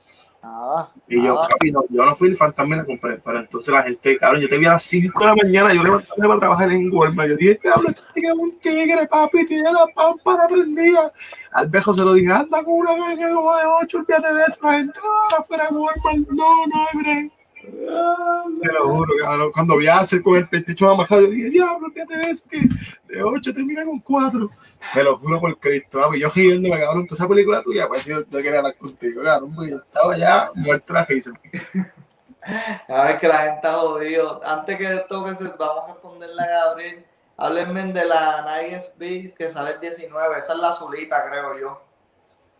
Speaker 1: Ah,
Speaker 2: y yo, papi, no, yo no fui el fantasma y la compré, pero entonces la gente, cabrón, yo te vi a las 5 de la mañana, yo levantarme para trabajar en Walmart, yo dije, cabrón, este es un tigre, papi, tiene la pámpara prendida. Al viejo se lo dije, anda con una gana como de 8, olvídate de eso, la gente, ah, fuera de Walmart, no, no hay break. Te lo juro, cabrón. Cuando vi a hacer con el PlayStation amajado, yo dije, diablo, fíjate de eso, que de 8 termina con 4. Te lo juro por Cristo, papi. Yo riéndome, cabrón, toda esa película tuya, pues yo no quería hablar contigo, cabrón, porque yo estaba ya muerto la risa.
Speaker 1: A ver que la gente está jodido. Antes que esto que se, vamos a responderle a Gabriel, háblenme de la Nike SB que sale el 19. Esa es la azulita, creo yo.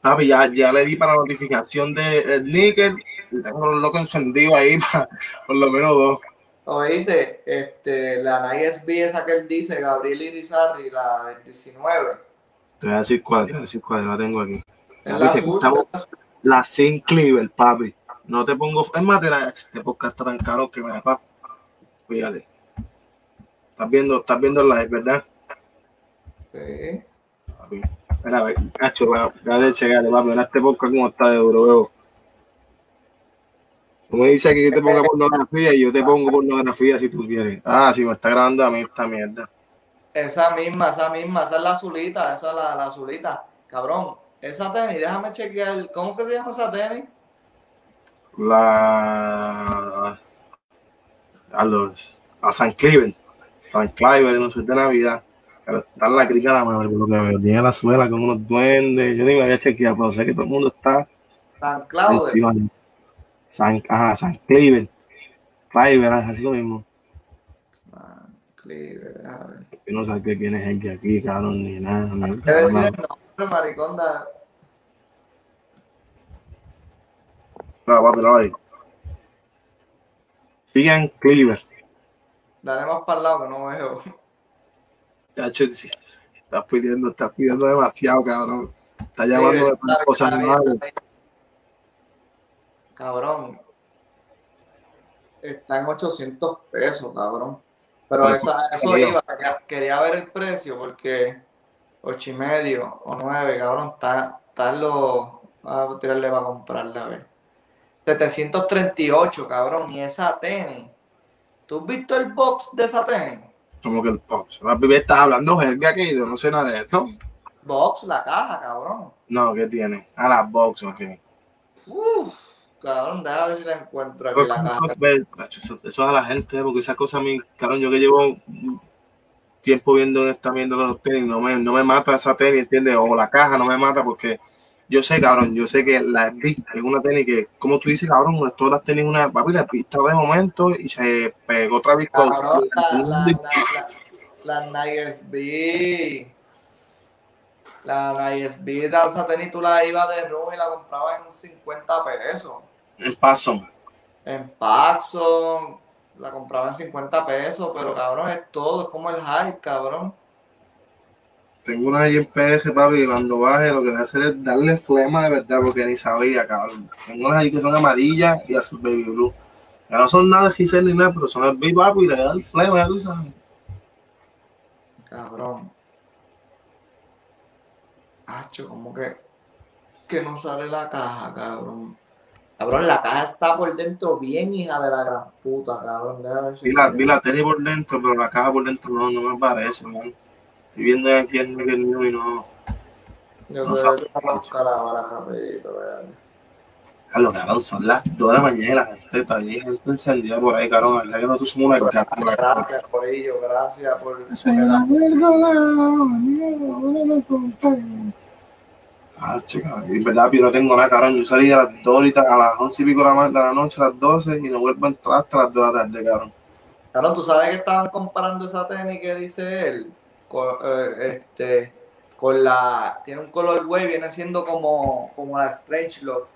Speaker 2: Papi, ya, ya le di para la notificación de Nickel. Tengo los locos encendidos ahí para por lo menos dos.
Speaker 1: Oíste, este, la ISB esa que él dice, Gabriel Irizarry, la 29.
Speaker 2: Te voy a decir cuál, te voy a decir cuál, la tengo aquí. Papi,
Speaker 1: la
Speaker 2: estamos-
Speaker 1: es la
Speaker 2: Sin Cleaver, papi. No te pongo. Es más, este podcast está tan caro que me da pa. Fíjate. Estás viendo, estás viendo el live, ¿verdad?
Speaker 1: Sí.
Speaker 2: Papi. Mira, a ver, cacho, voy a checarle, papi. Mira este podcast como está de duro, veo. Tú me dices que yo te ponga pornografía y yo te pongo pornografía si tú quieres. Ah, si me está grabando a mí esta mierda.
Speaker 1: Esa misma, esa misma, esa es la azulita, esa es la, la azulita. Cabrón, esa tenis, déjame chequear, ¿cómo que se llama esa tenis?
Speaker 2: La. A los. A San Cleaver. San Cleaver, no sé de Navidad. Pero está en la crica la madre, por lo que veo. Tiene la suela con unos duendes. Yo ni me había chequeado, pero sé que todo el mundo está
Speaker 1: San Claudio.
Speaker 2: San, ajá, San Cleaver. Es así lo mismo.
Speaker 1: San Cleaver, a ver.
Speaker 2: Yo no sé quién es el que aquí, cabrón, ni nada. ni
Speaker 1: ¿Qué decir
Speaker 2: nada.
Speaker 1: el nombre, maricón? Da-
Speaker 2: No, papi, no ahí. Sigan Cleaver.
Speaker 1: Dale más para el lado que no veo.
Speaker 2: Chacho, estás pidiendo, estás pidiendo demasiado, cabrón. Estás llamando de
Speaker 1: está
Speaker 2: cosas
Speaker 1: está está bien. Cabrón. Está en 800 pesos, cabrón. Pero esa, eso iba, quería, quería ver el precio porque 8 y medio o 9, cabrón, está, está. Vamos a tirarle para comprarla, a ver. 738, cabrón, y esa tenis. ¿Tú has visto el box de esa tenis?
Speaker 2: Como que el Pops. Papi, estás hablando jerga que yo no sé nada de eso.
Speaker 1: Box, la caja, cabrón.
Speaker 2: No, ¿qué tiene? A la box, ok.
Speaker 1: Uf, cabrón, déjame ver si la encuentro aquí la caja.
Speaker 2: Eso, eso es a la gente, porque esa cosa a mí, cabrón, yo que llevo tiempo viendo esta viendo los tenis, no me, no me mata esa tenis, ¿entiendes? O la caja no me mata porque yo sé, cabrón, yo sé que la SB es una tenis que, como tú dices, cabrón, todas las tenis una, papi, la pista de momento y se pegó otra vez
Speaker 1: Cabrón, la, la, la, la, la NISB. La NISB de esa tenis tú la ibas de rojo y la comprabas en 50 pesos.
Speaker 2: En paso.
Speaker 1: En Paxson la compraba en 50 pesos, pero cabrón, es todo, es como el hype, cabrón.
Speaker 2: Tengo una ahí en PS, papi, y cuando baje lo que voy a hacer es darle flema de verdad, porque ni sabía, cabrón. Tengo unas ahí que son amarillas y azul baby blue. Ya no son nada de Giselle ni nada, pero son el baby papi y le voy a dar flema, ya tú sabes.
Speaker 1: Cabrón. Hacho, como que, que no sale la caja, cabrón. Cabrón, la caja está por dentro bien hija de la gran puta, cabrón.
Speaker 2: Vi la, vi la por dentro, pero la caja por dentro no, no me parece, man. Estoy viendo aquí el el mío y no.
Speaker 1: Yo
Speaker 2: no
Speaker 1: que vamos a buscar ahora rapidito, vean.
Speaker 2: Carlos, cabrón, son las 2 de la mañana, la gente está bien, gente encendida por ahí, cabrón. La verdad que nosotros somos una gata.
Speaker 1: Gracias por ello, gracias por...
Speaker 2: Soy una persona, amigo, no me conté. Ah, chica, en verdad yo no tengo nada, cabrón. Yo salí a las 2 ahorita, a las 11 y pico de la, ma- de la noche, a las 12 y no vuelvo a entrar hasta las 2 de la tarde, cabrón.
Speaker 1: Cabrón, ¿tú sabes que estaban comparando esa tenis que dice él? Con, eh, este, con la... Tiene un color güey, viene siendo como, como la Strange Love.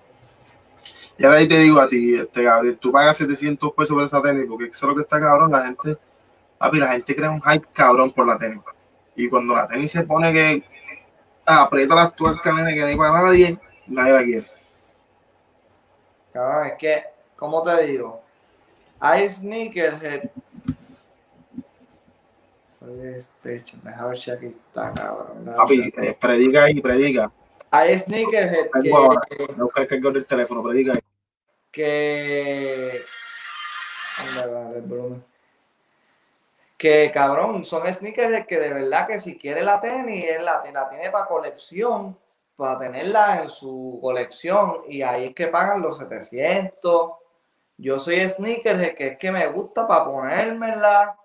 Speaker 2: Y ahora ahí te digo a ti, este Gabriel, tú pagas 700 pesos por esa tenis, porque eso es lo que está cabrón, la gente, papi, la gente crea un hype cabrón por la tenis. Y cuando la tenis se pone que aprieta las tuercas, nene, que no hay para nadie, nadie la quiere.
Speaker 1: Cabrón, es que, ¿cómo te digo? Hay sneakerhead. Station, Deja ver si aquí está, cabrón.
Speaker 2: Papi, eh, predica ahí, predica.
Speaker 1: Hay sneakerhead que,
Speaker 2: Voy a buscar el cargador del teléfono, predica ahí.
Speaker 1: que ¿Dónde va el volumen? Que cabrón son sneakers que de verdad que si quiere la tenis él la, tiene para colección para tenerla en su colección y ahí es que pagan los 700 yo soy sneaker que es que me gusta para ponérmela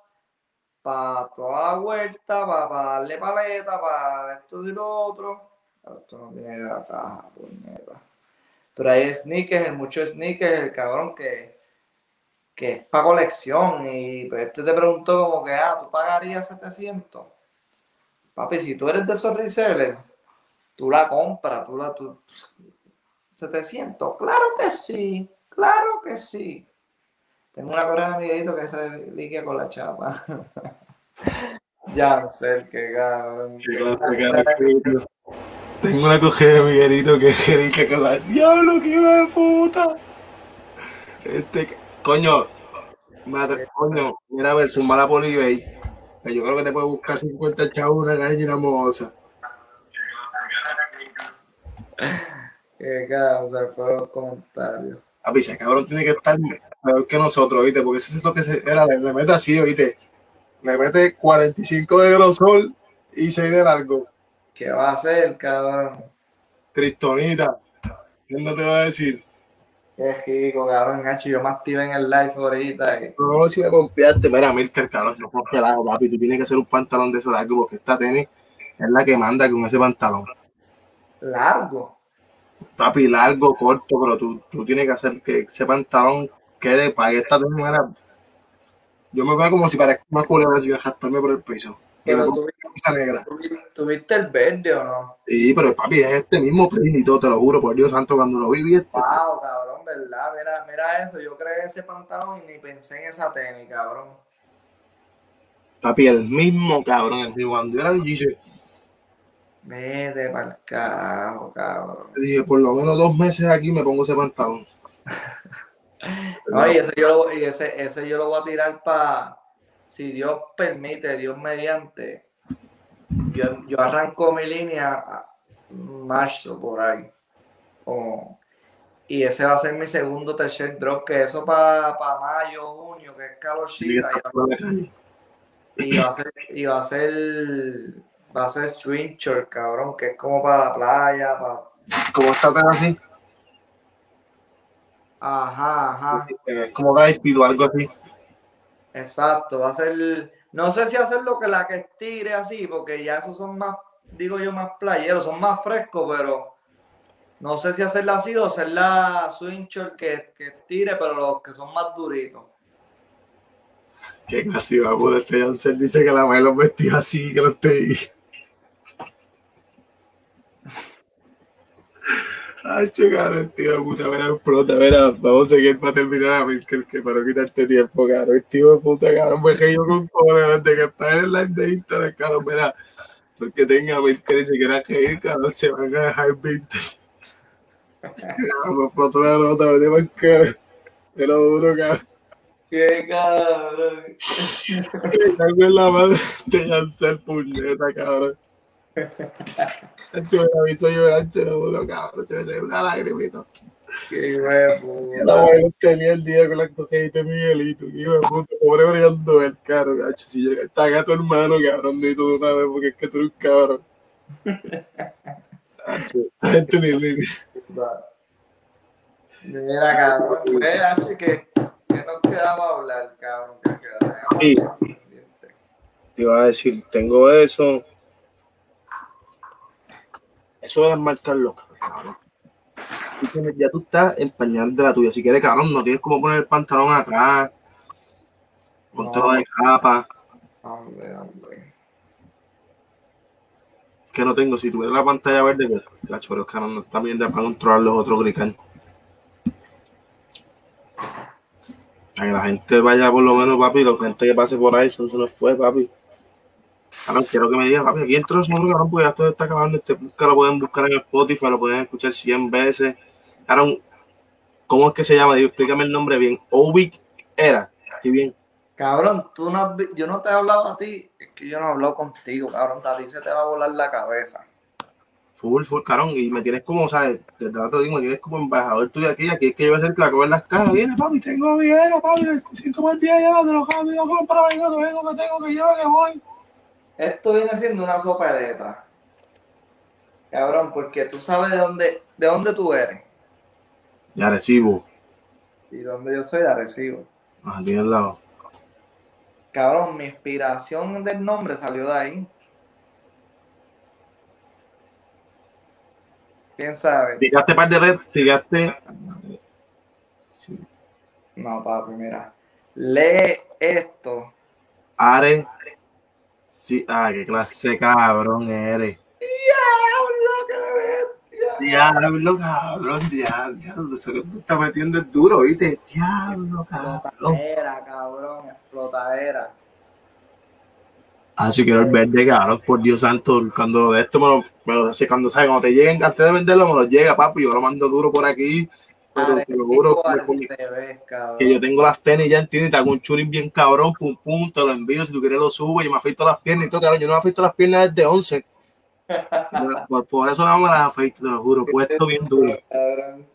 Speaker 1: para toda la vuelta para, darle paleta para esto y lo otro esto no tiene la caja puñeta. Pero hay sneakers, muchos sneakers, el cabrón que, que es para colección. Y pues este te preguntó como que, ah, ¿tú pagarías 700? Papi, si tú eres de esos resellers, tú la compras, tú la... Tú, 700, claro que sí, claro que sí. Tengo una correa de Miguelito que se liquea con la chapa. ya sé, qué cabrón.
Speaker 2: Tengo una correa de Miguelito que se liquea con la... ¡Diablo, qué hijo de puta! Este, coño, madre, coño, mira a ver, sumala por eBay. Que yo creo que te puede buscar 50 chavos una gallina moza.
Speaker 1: Qué cabrón, fue los comentarios.
Speaker 2: A ese cabrón tiene que estar mejor que nosotros, ¿viste? Porque eso es lo que se era, le, mete así, ¿viste? Le mete 45 de grosor y 6 de largo.
Speaker 1: ¿Qué va a hacer, cabrón?
Speaker 2: Tristonita. ¿Qué no te va a decir?
Speaker 1: Qué rico, cabrón, gacho. Yo me activé en el live ahorita. y-
Speaker 2: No, si me confiaste. Mira, Milker, cabrón, no confía nada, papi. Tú tienes que hacer un pantalón de eso largo porque esta tenis es la que manda con ese pantalón.
Speaker 1: Largo.
Speaker 2: Papi, largo, corto, pero tú, tú tienes que hacer que ese pantalón quede para que esta tenis era. Yo me veo como si parezca una culebra sin gastarme por el piso. Que
Speaker 1: Pero tú,
Speaker 2: camisa negra.
Speaker 1: tú, ¿tuviste el verde o no?
Speaker 2: Sí, pero papi, es este mismo print y todo, te lo juro, por Dios santo, cuando lo vi, vi este.
Speaker 1: Wow, cabrón, ¿verdad? Mira, mira eso. Yo creé ese pantalón y ni pensé en esa tenis, cabrón.
Speaker 2: Papi, el mismo cabrón, el yo era DJ,
Speaker 1: Vete pa'l carajo, cabrón.
Speaker 2: dije, por lo menos dos meses aquí me pongo ese pantalón.
Speaker 1: No, y ese yo lo, y ese, ese yo lo voy a tirar para, si Dios permite, Dios mediante. Yo, yo arranco mi línea a marzo por ahí. Como- y ese va a ser mi segundo, tercer drop, que eso para mayo, junio, que es calorcita. y va- a ser, y va a ser, va a ser swing short, cabrón, que es como para la playa, para...
Speaker 2: ¿Cómo está tan así?
Speaker 1: Ajá, ajá.
Speaker 2: Es como Guy o algo así.
Speaker 1: Exacto, va a ser, no sé si hacer lo que la que estire así, porque ya esos son más, digo yo, más playeros, son más frescos, pero no sé si hacerla así o hacerla swing short que, que estire, pero los que son más duritos.
Speaker 2: Qué casi va a este Janssen dice que la madre los vestía así, que los te Ay, cabrón, tío de puta, mira, explota, mira, vamos a seguir para terminar a Milker, que para no quitarte tiempo, cabrón, tío de puta, cabrón, me yo con cojones desde que está en el live de Instagram, cabrón, mira, porque tenga a Milker y se quiera reír, cabrón, se van a dejar 20. Cabrón, me explotó la nota, me mal cara, te lo duro, cabrón.
Speaker 1: ¡Qué cabrón!
Speaker 2: Me cago en la madre de Yancel, puñeta, cabrón. Yo me aviso llorar, te lo juro, cabrón. Se me sale una lagrimita.
Speaker 1: ¡Qué huevo!
Speaker 2: La mujer tenía el día con la cogida de Miguelito. De puta, pobre brillando el caro, gacho. Si llega, está acá tu hermano, cabrón, de una vez, porque es que tú eres un cabrón. Gacho, la gente ni- ni-
Speaker 1: Mira, cabrón, pues, H, que, que nos quedaba hablar, cabrón, que quedaba
Speaker 2: Sí.
Speaker 1: pendiente.
Speaker 2: Te iba a decir, tengo eso. Eso es marcar locas, cabrón. Ya tú estás en pañal de la tuya. Si quieres, cabrón, no tienes como poner el pantalón atrás. Póntelo
Speaker 1: No.
Speaker 2: de capa.
Speaker 1: Hombre, hombre.
Speaker 2: Que no tengo. Si tuviera la pantalla verde, pues, gacho, pero es que no está bien para controlar los otros gritar. Para que la gente vaya por lo menos, papi, la gente que pase por ahí, eso no fue, papi. Cabrón, quiero que me digas, papi, aquí entró nosotros, cabrón, porque ya todo está acabando. Este podcast lo pueden buscar en Spotify, lo pueden escuchar 100 veces. Cabrón, ¿cómo es que se llama? Digo, explícame el nombre bien. Ovic era. Estoy bien.
Speaker 1: Cabrón, tú no has vi- yo no te he hablado a ti, es que yo no he hablado contigo, cabrón, a ti se te va a volar la cabeza.
Speaker 2: Full, full, carón. Y me tienes como, ¿sabes? Desde ahora te digo, me tienes como embajador tuyo aquí. Aquí es que yo voy a hacer placo en las cajas. Viene, papi, tengo dinero, papi. 25 por día, llévatelo, papi. Yo compro, vengo, que vengo, que tengo, que llevo, que voy.
Speaker 1: Esto viene siendo una sopa de letras. Cabrón, porque tú sabes de dónde, de dónde tú eres
Speaker 2: Ya recibo.
Speaker 1: y dónde yo soy de Arecibo.
Speaker 2: Aquí al lado.
Speaker 1: Cabrón, mi inspiración del nombre salió de ahí. ¿Quién sabe?
Speaker 2: Picaste par de red, picaste. Sí.
Speaker 1: No, papi, mira. Lee esto.
Speaker 2: Are. Sí, ah, qué clase cabrón eres.
Speaker 1: ¡Diablo,
Speaker 2: cabrón, diablo, diablo. Eso que tú estás metiendo es duro, ¿viste? Diablo, cabrón.
Speaker 1: Explotadera, cabrón, explotadera.
Speaker 2: Ah, si quiero el verde, cabrón, por Dios santo, cuando lo de esto me lo, me lo hace, cuando sabes, cuando te lleguen, antes de venderlo, me lo llega, papi, yo lo mando duro por aquí, pero te lo juro que, me-
Speaker 1: Te ves, cabrón.
Speaker 2: que yo tengo las tenis ya, ¿entiendes? Y te hago un churing bien cabrón, pum, pum, te lo envío, si tú quieres lo subo, yo me afeito las piernas y todo, cabrón, yo no me afeito las piernas desde 11. Por, por eso no me las afeito, te lo juro, puesto bien duro.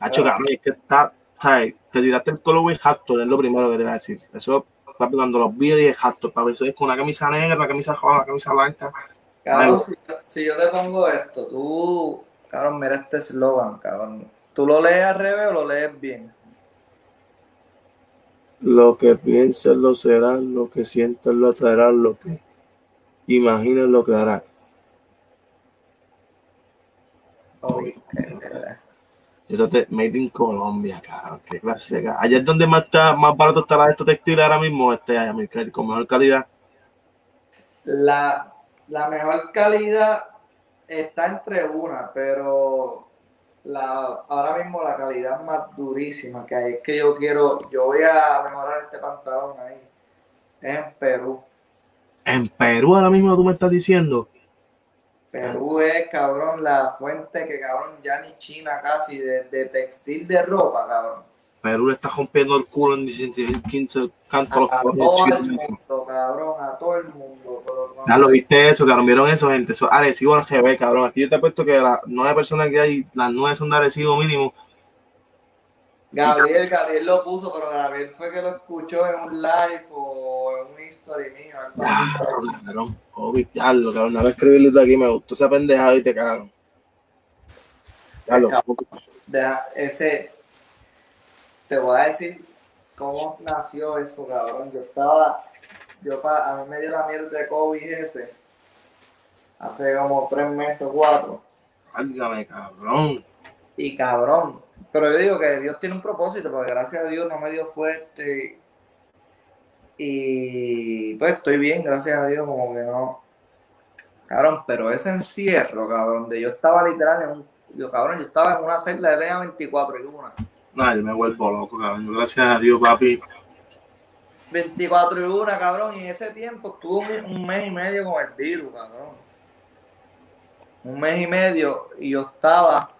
Speaker 2: Hacho, cabrón, es que está, ¿sabes? Te tiraste el colorway Hector, es lo primero que te voy a decir. Eso, papi, cuando los vi, dije Hector, papi, eso es con una camisa negra, una camisa roja, una camisa blanca.
Speaker 1: Cabrón, si, si yo te pongo esto, tú, cabrón, mira este eslogan, cabrón. ¿Tú lo lees al revés o lo lees bien?
Speaker 2: Lo que piensas lo será, lo que sientas lo atraerá, lo que imaginas lo que hará.
Speaker 1: Ok.
Speaker 2: Esto made in Colombia, cabrón, qué clase. cabrón. Allá es donde más, está, más barato estará esto textil ahora mismo, este, con mejor calidad.
Speaker 1: La, la mejor calidad está entre una, pero la, ahora mismo la calidad más durísima que hay es que yo quiero, yo voy a mejorar este pantalón ahí. Es en Perú.
Speaker 2: En Perú ahora mismo tú me estás diciendo.
Speaker 1: Perú es, cabrón, la fuente que, cabrón, ya ni China casi, de, de textil de ropa, cabrón.
Speaker 2: Perú le está rompiendo el culo en 15 cantos.
Speaker 1: A, a todo el mundo, cabrón, a todo el mundo.
Speaker 2: Ya lo viste eso, cabrón. Vieron eso, gente. Eso, Arecibo al GB, cabrón. Aquí yo te apuesto que las nueve personas que hay, las nueve son de Arecibo mínimo.
Speaker 1: Gabriel, Gabriel lo puso, pero Gabriel fue que lo escuchó en un live o en un history mío.
Speaker 2: Ya, cabrón. Obvio, ya, lo, cabrón. Dame escribirlo de aquí. Me gustó esa pendejada y te cagaron. Ya lo.
Speaker 1: Deja- ese, te voy a decir cómo nació eso, cabrón. Yo estaba, yo pa, a mí me dio la mierda de COVID ese, hace como tres meses o cuatro.
Speaker 2: Válgame, cabrón.
Speaker 1: Y cabrón, pero yo digo que Dios tiene un propósito, porque gracias a Dios no me dio fuerte. Y pues estoy bien, gracias a Dios, como que no. Cabrón, pero ese encierro, cabrón, donde yo estaba literal en un. Yo, cabrón, yo estaba en una celda de Lea 24 y una.
Speaker 2: No, yo me vuelvo loco, cabrón. Gracias a Dios, papi.
Speaker 1: 24 y una, cabrón, y en ese tiempo estuve un, un mes y medio con el virus, cabrón. Un mes y medio, y yo estaba,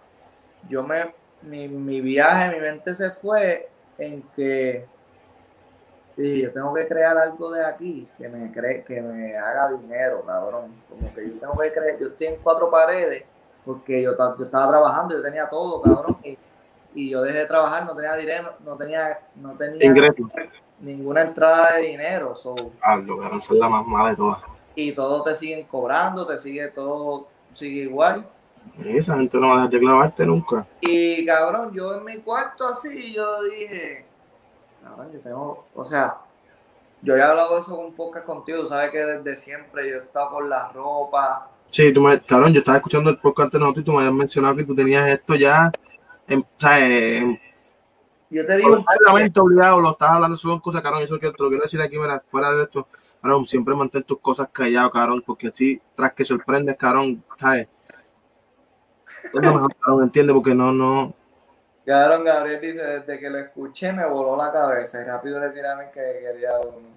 Speaker 1: yo me, mi, mi viaje, mi mente se fue en que dije, yo tengo que crear algo de aquí que me cre que me haga dinero, cabrón. Como que yo tengo que creer, yo estoy en cuatro paredes, porque yo, yo estaba trabajando, yo tenía todo, cabrón, y, y yo dejé de trabajar, no tenía dinero, no tenía, no tenía
Speaker 2: Ingreso.
Speaker 1: ninguna entrada de dinero. so,
Speaker 2: cabrón. Esa es la más mala de todas.
Speaker 1: y todo te siguen cobrando, te sigue todo, sigue igual.
Speaker 2: Esa gente no va a dejar de clavarte nunca.
Speaker 1: Y cabrón, yo en mi cuarto así, yo dije, cabrón, yo tengo, o sea, yo ya he hablado de eso con un podcast contigo, sabes que desde siempre yo he estado con la ropa.
Speaker 2: Sí, tú me, cabrón, yo estaba escuchando el podcast de nosotros y tú me habías mencionado que tú tenías esto ya en, o sea, en,
Speaker 1: Yo te digo,
Speaker 2: Obviamente obligado, lo estás hablando, son cosas, cabrón, eso que te lo quiero decir aquí, mira, fuera de esto, cabrón, siempre mantén tus cosas calladas, cabrón, porque así, tras que sorprendes, cabrón, ¿sabes? Es lo mejor, cabrón, entiende, porque no, no,
Speaker 1: cabrón, Gabriel dice, desde que lo escuché me voló la cabeza y rápido le mí que quería uno.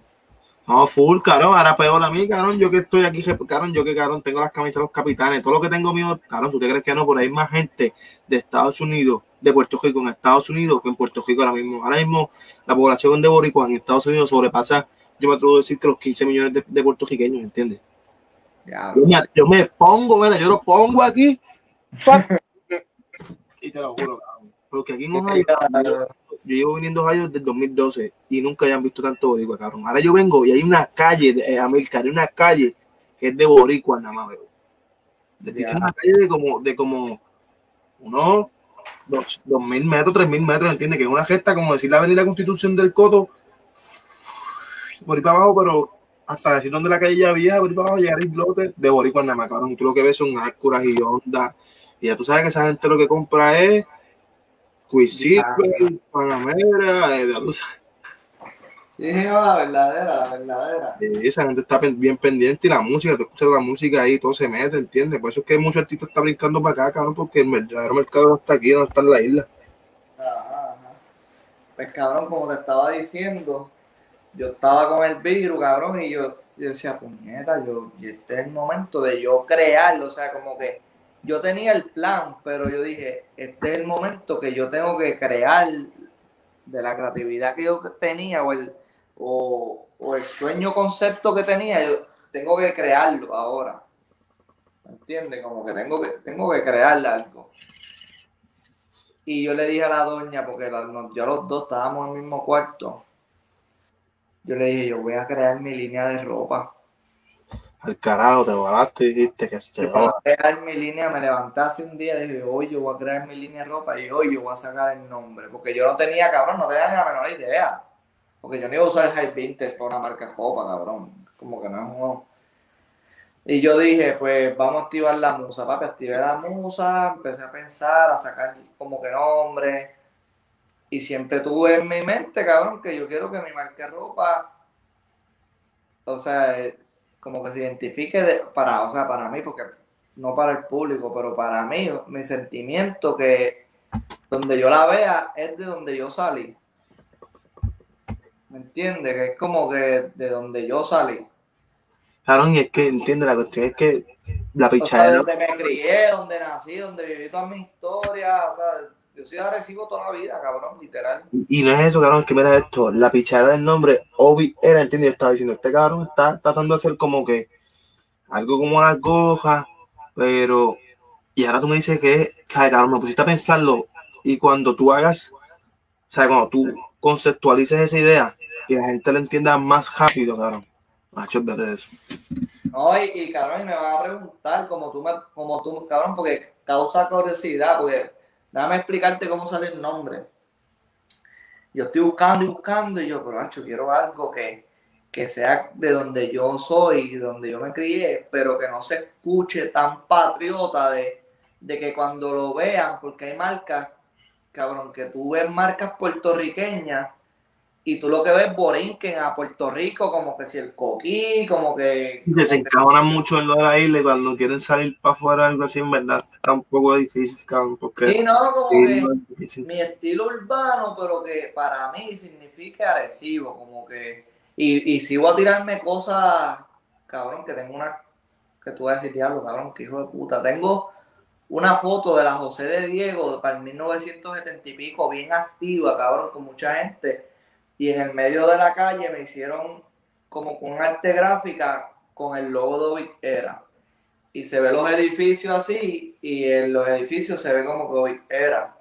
Speaker 2: no, full, cabrón, ahora peor a mí, cabrón, yo que estoy aquí, cabrón, yo que, cabrón, tengo las camisas de los capitanes, todo lo que tengo mío, cabrón, ¿tú te crees que no? Por ahí hay más gente de Estados Unidos, de Puerto Rico en Estados Unidos que en Puerto Rico ahora mismo. Ahora mismo la población de boricuas en Estados Unidos sobrepasa, yo me atrevo a decir que los 15 millones de, de puertorriqueños, ¿entiendes?
Speaker 1: Ya,
Speaker 2: Yo me, yo me pongo, mira, yo lo pongo aquí. Y te lo juro, cabrón. Porque aquí en Ohio, yo llevo viniendo a Ohio desde el 2012 y nunca hayan visto tanto boricua, cabrón. Ahora yo vengo y hay una calle, de, eh, América, hay una calle que es de boricua nada más,
Speaker 1: Ya.
Speaker 2: una calle de como, de como unos dos, dos mil metros, tres mil metros, ¿entiendes? Que es una gesta como decir la avenida Constitución del Coto, por ahí para abajo, pero hasta decir donde la calle ya vieja, por ahí para abajo, llegar a islote de boricua nada más, cabrón. Y tú lo que ves son Acura y Honda. Y ya tú sabes que esa gente lo que compra es Quicksilver, Panamera, eh, de- tú sabes.
Speaker 1: Sí, la verdadera, la verdadera.
Speaker 2: Y esa gente está bien pendiente y la música, tú escuchas la música ahí, todo se mete, ¿entiendes? Por eso es que muchos artistas están brincando para acá, cabrón, porque el verdadero mercado no está aquí, no está en la isla.
Speaker 1: Ajá, ajá. Pues cabrón, como te estaba diciendo, yo estaba con el virus, cabrón, y yo, yo decía, puñeta, yo, y este es el momento de yo crearlo, o sea, como que yo tenía el plan, pero yo dije, este es el momento que yo tengo que crear de la creatividad que yo tenía o el, o, o el sueño concepto que tenía, yo tengo que crearlo ahora. ¿Me entiendes? Como que tengo que, tengo que crear algo. Y yo le dije a la doña, porque la- yo los dos estábamos en el mismo cuarto. Yo le dije, yo voy a crear mi línea de ropa.
Speaker 2: Al carajo, te volaste y dijiste que se
Speaker 1: Yo voy a crear mi línea, me levanté hace un día y dije, hoy yo voy a crear mi línea de ropa y hoy yo voy a sacar el nombre. Porque yo no tenía, cabrón, no tenía ni la menor idea. Porque yo no iba a usar el High Vintage para una marca de ropa, cabrón. Como que no es un... Y yo dije, pues vamos a activar la musa, papi. Activé la musa, empecé a pensar, a sacar como que nombre. Y siempre tuve en mi mente, cabrón, que yo quiero que mi marca de ropa, o sea, eh, como que se identifique de- para, o sea, para mí, porque no para el público, pero para mí, mi sentimiento que donde yo la vea es de donde yo salí. ¿Me entiendes? Que es como que de donde yo salí.
Speaker 2: Cabrón, y es que, entiende, la cuestión es que la
Speaker 1: O sea,
Speaker 2: pichadera,
Speaker 1: donde me crié, donde nací, donde viví toda mi historia, o sea, yo soy Arecibo toda la vida, cabrón, literal.
Speaker 2: y no es eso, cabrón, es que mira esto, la pichadera del nombre, Obi era, entiende, yo estaba diciendo, este cabrón está tratando de hacer como que algo como las gojas, pero, y ahora tú me dices que, ¿sabes, cabrón? Me pusiste a pensarlo, y cuando tú hagas, o sea, cuando tú conceptualices esa idea, y la gente la entienda más rápido, cabrón, macho, olvídate de eso.
Speaker 1: No, y, y, cabrón, y me van a preguntar como tú, me, como tú, cabrón, porque causa curiosidad, porque déjame explicarte cómo sale el nombre. Yo estoy buscando y buscando y yo, pero macho, quiero algo que, que sea de donde yo soy, de donde yo me crié, pero que no se escuche tan patriota de, de que cuando lo vean, porque hay marcas, cabrón, que tú ves marcas puertorriqueñas y tú lo que ves borinquen a Puerto Rico, como que si el coquí, como que...
Speaker 2: Se
Speaker 1: como que-
Speaker 2: encajonan mucho en lo de la isla y cuando quieren salir para afuera algo así, en verdad, está un poco difícil, cabrón, porque
Speaker 1: Sí, no, como
Speaker 2: sí,
Speaker 1: que
Speaker 2: no es difícil.
Speaker 1: mi estilo urbano, pero que para mí significa agresivo, como que... Y, y si voy a tirarme cosas, cabrón, que tengo una... Que tú vas a decir, diablo, cabrón, que hijo de puta. Tengo una foto de la José de Diego para el 1970 y pico, bien activa, cabrón, con mucha gente. Y en el medio de la calle me hicieron como con arte gráfica con el logo de Ovic Era. Y se ve los edificios así, y en los edificios se ve como que Ovic Era.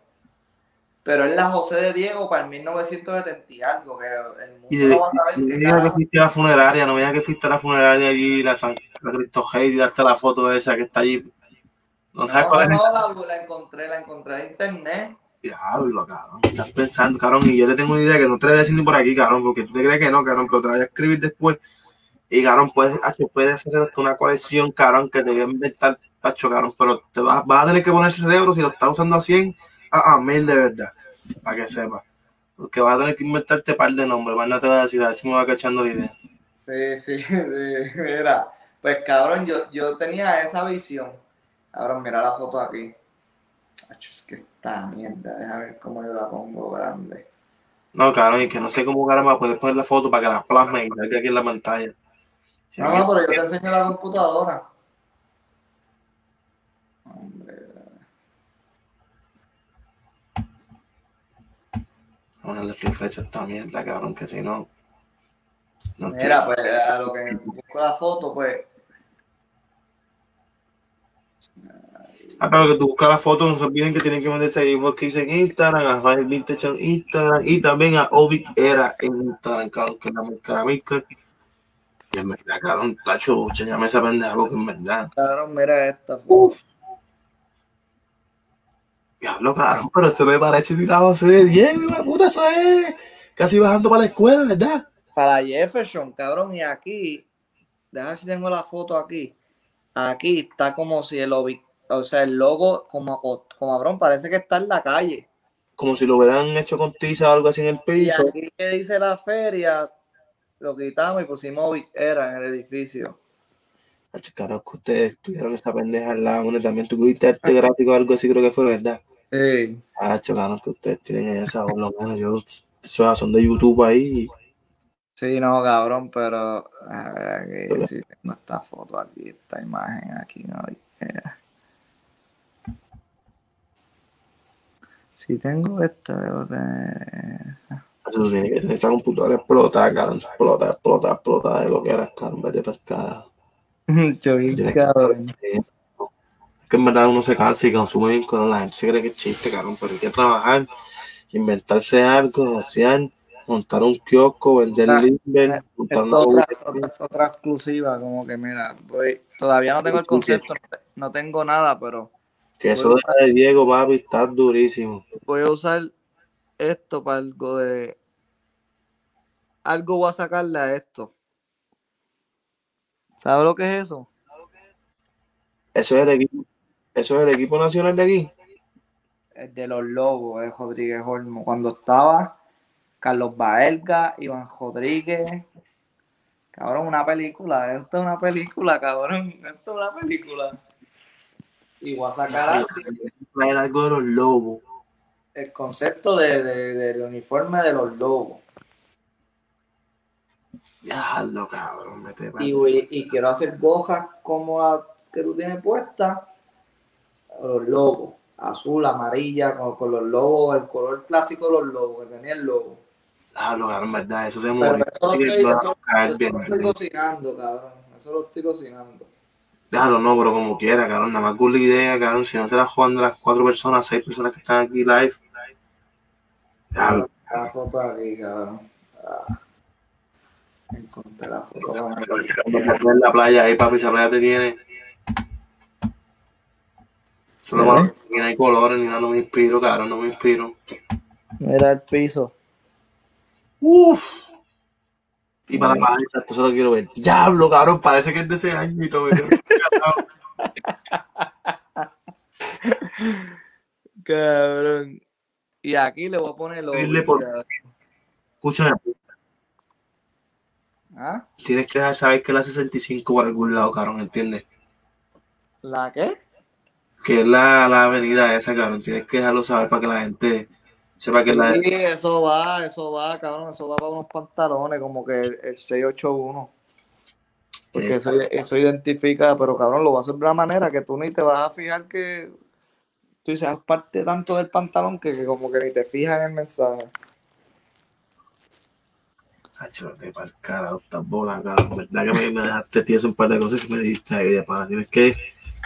Speaker 1: Pero es la José de Diego para el 1970 y algo, que el mundo
Speaker 2: Y
Speaker 1: va a saber
Speaker 2: digas que
Speaker 1: carajo-
Speaker 2: fuiste a la funeraria, no me digas que fuiste a la funeraria allí, la, San, la Cristo Rey, tiraste la foto esa que está allí. No sabes
Speaker 1: No,
Speaker 2: cuál es
Speaker 1: no,
Speaker 2: esa.
Speaker 1: la, la encontré, la encontré en internet.
Speaker 2: Diablo, cabrón. Estás pensando, cabrón, y yo te tengo una idea que no te voy a decir ni por aquí, cabrón, porque tú te crees que no, cabrón, pero te la a escribir después. Y, cabrón, puedes, hacho, puedes hacer hasta una colección, cabrón, que te voy a inventar, hacho, cabrón, pero te vas, vas a tener que poner ese cerebro si lo estás usando a 100, a, a 1000 de verdad, para que sepas. Porque vas a tener que inventarte par de nombres, más no te voy a decir, a ver si me va cachando la idea.
Speaker 1: Sí, sí, sí, mira. Pues cabrón, yo, yo tenía esa visión. Cabrón, mira la foto aquí. Acho, es que esta mierda, déjame ver cómo yo la pongo grande.
Speaker 2: No, cabrón, y que no sé cómo caramba puedes poner la foto para que la plasme y salga aquí en la pantalla. Si
Speaker 1: No, no, pero yo te enseño la computadora. Hombre,
Speaker 2: Ponerle refresh a esta mierda, cabrón, que si no. no
Speaker 1: Mira, pues a lo que busco la foto, pues.
Speaker 2: Ah, pero que tú buscas la foto, no se olviden que tienen que meterse porque dice en Instagram, a Rafael Vintage en Instagram y también a Ovic Era en Instagram, cabrón, que es la marca de la marca. Y en verdad, cabrón, tacho, llame esa pendeja porque en verdad.
Speaker 1: Cabrón, mira esta foto.
Speaker 2: Uf. Diablo, cabrón, pero este me parece tirado hace de 10, hijo puta, eso es casi bajando para la escuela, ¿verdad?
Speaker 1: Para Jefferson, cabrón, y aquí, déjame si tengo la foto aquí. Aquí está como si el obi- o sea, el logo como, como cabrón, parece que está en la calle.
Speaker 2: Como si lo hubieran hecho con tiza o algo así en el
Speaker 1: Y
Speaker 2: piso.
Speaker 1: aquí que dice la feria, lo quitamos y pusimos era en el edificio.
Speaker 2: Claro, que ustedes tuvieron esa pendeja al lado, también tuviste arte gráfico o algo así, creo que fue verdad.
Speaker 1: Sí.
Speaker 2: Ah, claro, que ustedes tienen esa, por lo menos yo, son de YouTube ahí.
Speaker 1: Sí, no, cabrón, pero a ver aquí, si tengo esta foto aquí, esta imagen aquí, no, Si tengo esta, debo tener.
Speaker 2: Eso tiene que tener esa computadora explota, cabrón, explota, explota, explota de lo que era, cabrón, vete pescada.
Speaker 1: Yo cabrón.
Speaker 2: Es que en verdad uno se cansa y consume bien con la gente se cree que es chiste, cabrón, pero hay que trabajar, inventarse algo, hacer montar un kiosco, vender ah, limber,
Speaker 1: montar otra, otra, exclusiva, como que mira, voy, todavía no tengo el concepto, no tengo nada, pero
Speaker 2: que eso de Diego, papi, está durísimo.
Speaker 1: Voy a usar esto para algo de. Algo voy a sacarle a esto. ¿Sabes lo que es eso?
Speaker 2: Eso es el equipo, eso es el equipo nacional de aquí.
Speaker 1: El de los Lobos, es Rodríguez Olmo. Cuando estaba Carlos Baelga, Iván Rodríguez. Cabrón, una película. Esto es una película, cabrón. Esto es una película. Y voy a sacar
Speaker 2: algo de los lobos.
Speaker 1: El concepto de, del uniforme de los lobos.
Speaker 2: Ya, lo cabrón,
Speaker 1: y, y quiero hacer gojas como la que tú tienes puesta. Los lobos. Azul, amarilla, con, los lobos, el color clásico de los lobos, que tenía el logo.
Speaker 2: Ah, lo cabrón, verdad, eso se
Speaker 1: mueve. Eso, lo estoy, eso, eso lo estoy cocinando, cabrón. Eso lo estoy cocinando.
Speaker 2: Déjalo, no, pero como quiera, cabrón. Nada más con la idea, cabrón. Si no te la jugando las cuatro personas, seis personas que están aquí live.
Speaker 1: Déjalo. La foto aquí, cabrón. Ah. Encontré la foto.
Speaker 2: En la playa ahí, papi, esa playa te tiene. Solo ni hay colores ni nada, no me inspiro, cabrón, no me inspiro.
Speaker 1: Mira el piso.
Speaker 2: Uff. Y para la esto solo quiero ver. Diablo, cabrón, parece que es de ese año y todo.
Speaker 1: cabrón. Y aquí le voy a poner lo.
Speaker 2: Escúchame.
Speaker 1: ¿Ah?
Speaker 2: Tienes que dejar saber que la 65 por algún lado, cabrón, ¿entiendes?
Speaker 1: ¿La qué?
Speaker 2: Que es la, la avenida esa, cabrón. Tienes que dejarlo saber para que la gente
Speaker 1: sí, eso va, eso va, cabrón, eso va para unos pantalones, como que el, 681. Porque eso, eso, identifica, pero cabrón, lo va a hacer de una manera que tú ni te vas a fijar que tú seas parte tanto del pantalón que, como que ni te fijas en el mensaje.
Speaker 2: Hacho, de para el cara, estas bolas, cabrón. Verdad que me, me dejaste tieso un par de cosas que me diste ahí de para. Tienes que,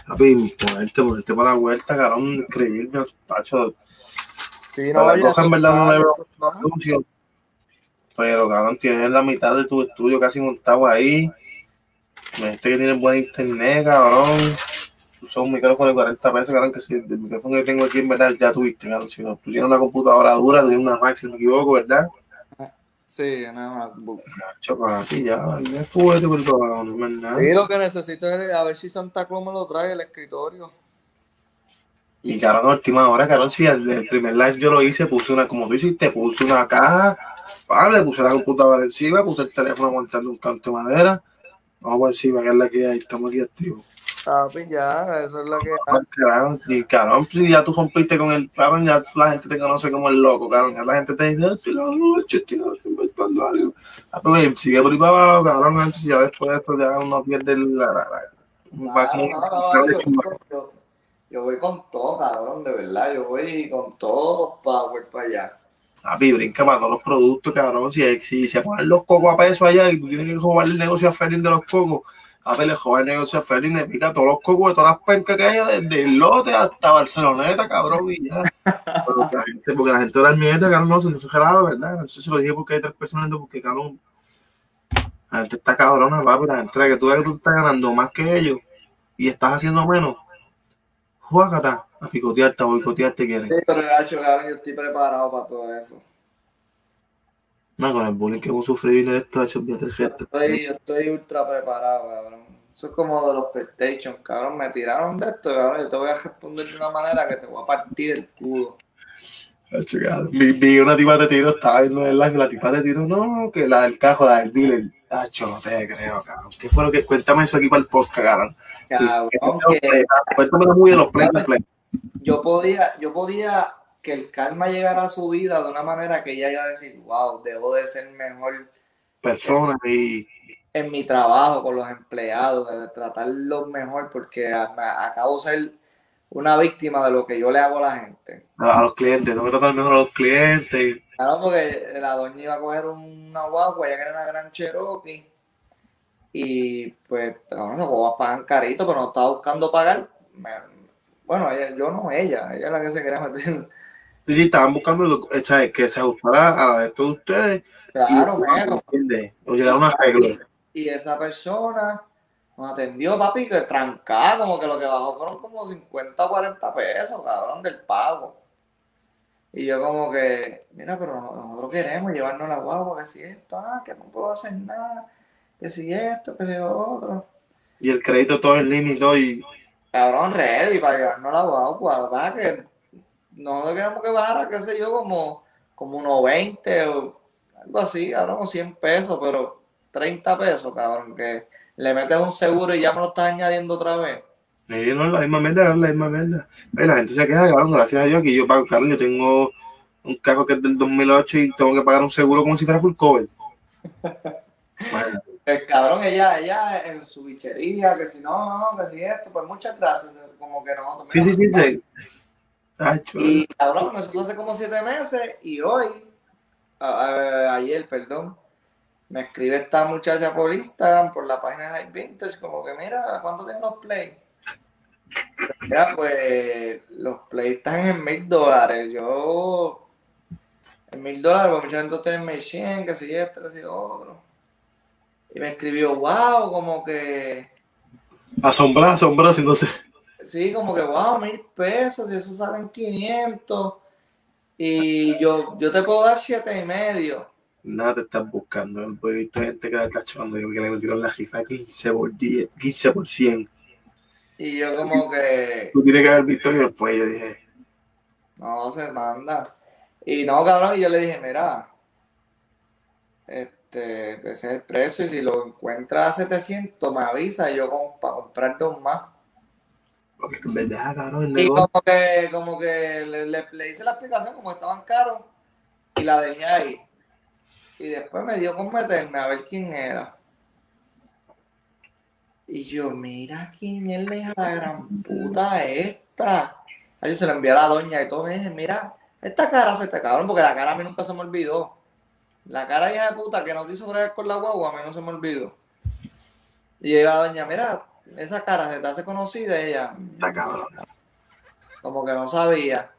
Speaker 2: papi, ponerte, ponerte para la vuelta, cabrón, escribirme, pacho
Speaker 1: Sí, no vaya
Speaker 2: en verdad no le veo Pero, cabrón, tienes la mitad de tu estudio casi montado ahí. Me dijiste que tienes buen internet, cabrón. Usa un micrófono de 40 pesos, cabrón, que si el micrófono que tengo aquí en verdad ya tuviste, cabrón. Si no, tú tienes una computadora dura, tienes una Mac, si no me equivoco, ¿verdad?
Speaker 1: Sí, una MacBook.
Speaker 2: Choca, aquí ya, me fuerte por todo, no
Speaker 1: es nada. Sí, lo que necesito es a ver si Santa Claus me lo trae el escritorio.
Speaker 2: Y cabrón, última hora, cabrón, si el, primer live yo lo hice, puse una, como tú hiciste, puse una caja, vale, puse la computadora encima, puse el teléfono aguantando un canto de madera. Vamos por encima, que es la que hay, estamos aquí activos.
Speaker 1: Ah, pues ya, eso es la que
Speaker 2: hay. y cabrón, si ya tú rompiste con el cabrón, ya la gente te conoce como el loco, cabrón. Ya la gente te dice, estoy la noche, estoy la noche inventando algo. Ah, pues sigue por ahí para abajo, cabrón, antes ya después de esto ya uno pierde la. la,
Speaker 1: la, yo voy con todo, cabrón, de verdad. Yo voy con todo power para allá.
Speaker 2: Papi, brinca para todos los productos, cabrón. Si, si se ponen los cocos a peso allá y tú tienes que jugar el negocio a Ferin de los cocos, papi, le juega el negocio a Ferin, le pica todos los cocos de todas las pencas que hay, desde el lote hasta Barceloneta, cabrón, y ya. porque, la gente, era mierda, cabrón, no, se nos gelado, ¿verdad? No sé si lo dije porque hay tres personas, porque, cabrón, la gente está cabrona, papi, la gente que tú ves que tú estás ganando más que ellos y estás haciendo menos Juágata, a picotearte, a boicotearte quieres.
Speaker 1: Sí, pero hecho, cabrón, yo estoy preparado para todo eso.
Speaker 2: No, con el bullying que hemos sufrido de esto, hecho.
Speaker 1: Yo estoy, yo estoy ultra preparado, cabrón. Eso es como de los PlayStation, cabrón. Me tiraron de esto, cabrón. Yo te voy a responder de una manera que te voy a partir el culo.
Speaker 2: Hacho, cabrón. Vi, vi una tipa de tiro, estaba viendo el live, la tipa de tiro, no, que la del cajo, la del dealer. Hacho, no te creo, cabrón. ¿Qué fue lo que? Cuéntame eso aquí para el podcast, cabrón.
Speaker 1: Cabrón,
Speaker 2: Sí,
Speaker 1: que
Speaker 2: Cuéntame muy de los play, los play.
Speaker 1: Yo podía, yo podía que el karma llegara a su vida de una manera que ella iba a decir, wow, debo de ser mejor
Speaker 2: Personas y
Speaker 1: en mi trabajo con los empleados, de tratarlos mejor, porque acabo de ser una víctima de lo que yo le hago a la gente.
Speaker 2: a, los clientes, tengo que tratar mejor a los clientes.
Speaker 1: Claro, porque la doña iba a coger una guagua, ella que era una gran Cherokee, y pues, los guaguas pagan carito, pero no estaba buscando pagar. Me- bueno, ella- yo no, ella, ella es la que se quería meter.
Speaker 2: Sí, sí, estaban buscando que se ajustara a la de todos ustedes.
Speaker 1: Claro,
Speaker 2: y. O llegar a.
Speaker 1: Y esa persona nos atendió, papi, que trancada, como que lo que bajó fueron como 50 o 40 pesos, cabrón, del pago. Y yo como que, mira, pero nosotros queremos llevarnos la guagua, que si esto, ah, que no puedo hacer nada, que si esto, que si lo otro.
Speaker 2: Y el crédito todo en línea y todo. Y,
Speaker 1: Cabrón, ready para llevarnos la guagua, ¿verdad? Que nosotros queremos que bajara, qué sé yo, como, como unos 20 o algo así, cabrón, o 100 pesos, pero 30 pesos, cabrón, que le metes un seguro y ya me lo estás añadiendo otra vez.
Speaker 2: eh, no es la misma mierda, es la misma mierda. Eh, la gente se queja, cabrón, gracias a Dios que yo pago, cabrón, yo tengo un carro que es del 2008 y tengo que pagar un seguro como si fuera full cover. Bueno,
Speaker 1: El cabrón, ella, ella en su bichería, que si no, no, que si esto, pues muchas gracias, como que no.
Speaker 2: sí, sí, sí, sí. Ay.
Speaker 1: Y cabrón, eso fue hace como siete meses y hoy, a- a- ayer, perdón, me escribe esta muchacha por Instagram, por la página de High Vintage, como que mira, ¿cuánto tienen los play? Mira, pues los play están en mil dólares. Yo, en mil dólares, pues mucha gente tiene mil cien, que si esto, que si otro. Y me escribió, wow, como que,
Speaker 2: Asombrado, asombrado, si no sé.
Speaker 1: sí, como que, wow, mil pesos, y eso salen 500. Y yo, yo te puedo dar siete y medio.
Speaker 2: Nada te estás buscando. He visto gente que está chocando que le metieron la rifa 15 por 10, 15 por 100.
Speaker 1: Y yo como que,
Speaker 2: Tú tienes que haber visto que fue. Yo dije,
Speaker 1: no, se manda. Y no, cabrón, y yo le dije, mira, este, ese es el precio, y si lo encuentras a 700, me avisa, y yo como para comprar dos más.
Speaker 2: porque en verdad, cabrón, el
Speaker 1: Y
Speaker 2: negocio.
Speaker 1: como que, como que le, le- le hice la explicación, como estaban caros, y la dejé ahí. Y después me dio con meterme a ver quién era. Y yo, mira quién es la hija de la gran puta esta. Ahí se lo envié a la doña y todo. Me dije, mira, esta cara se te cabrón, porque la cara a mí nunca se me olvidó. La cara hija de puta que no quiso bregar con la guagua, a mí no se me olvidó. Y yo la doña, mira, esa cara se te hace conocida ella.
Speaker 2: Está cabrón.
Speaker 1: Como que no sabía.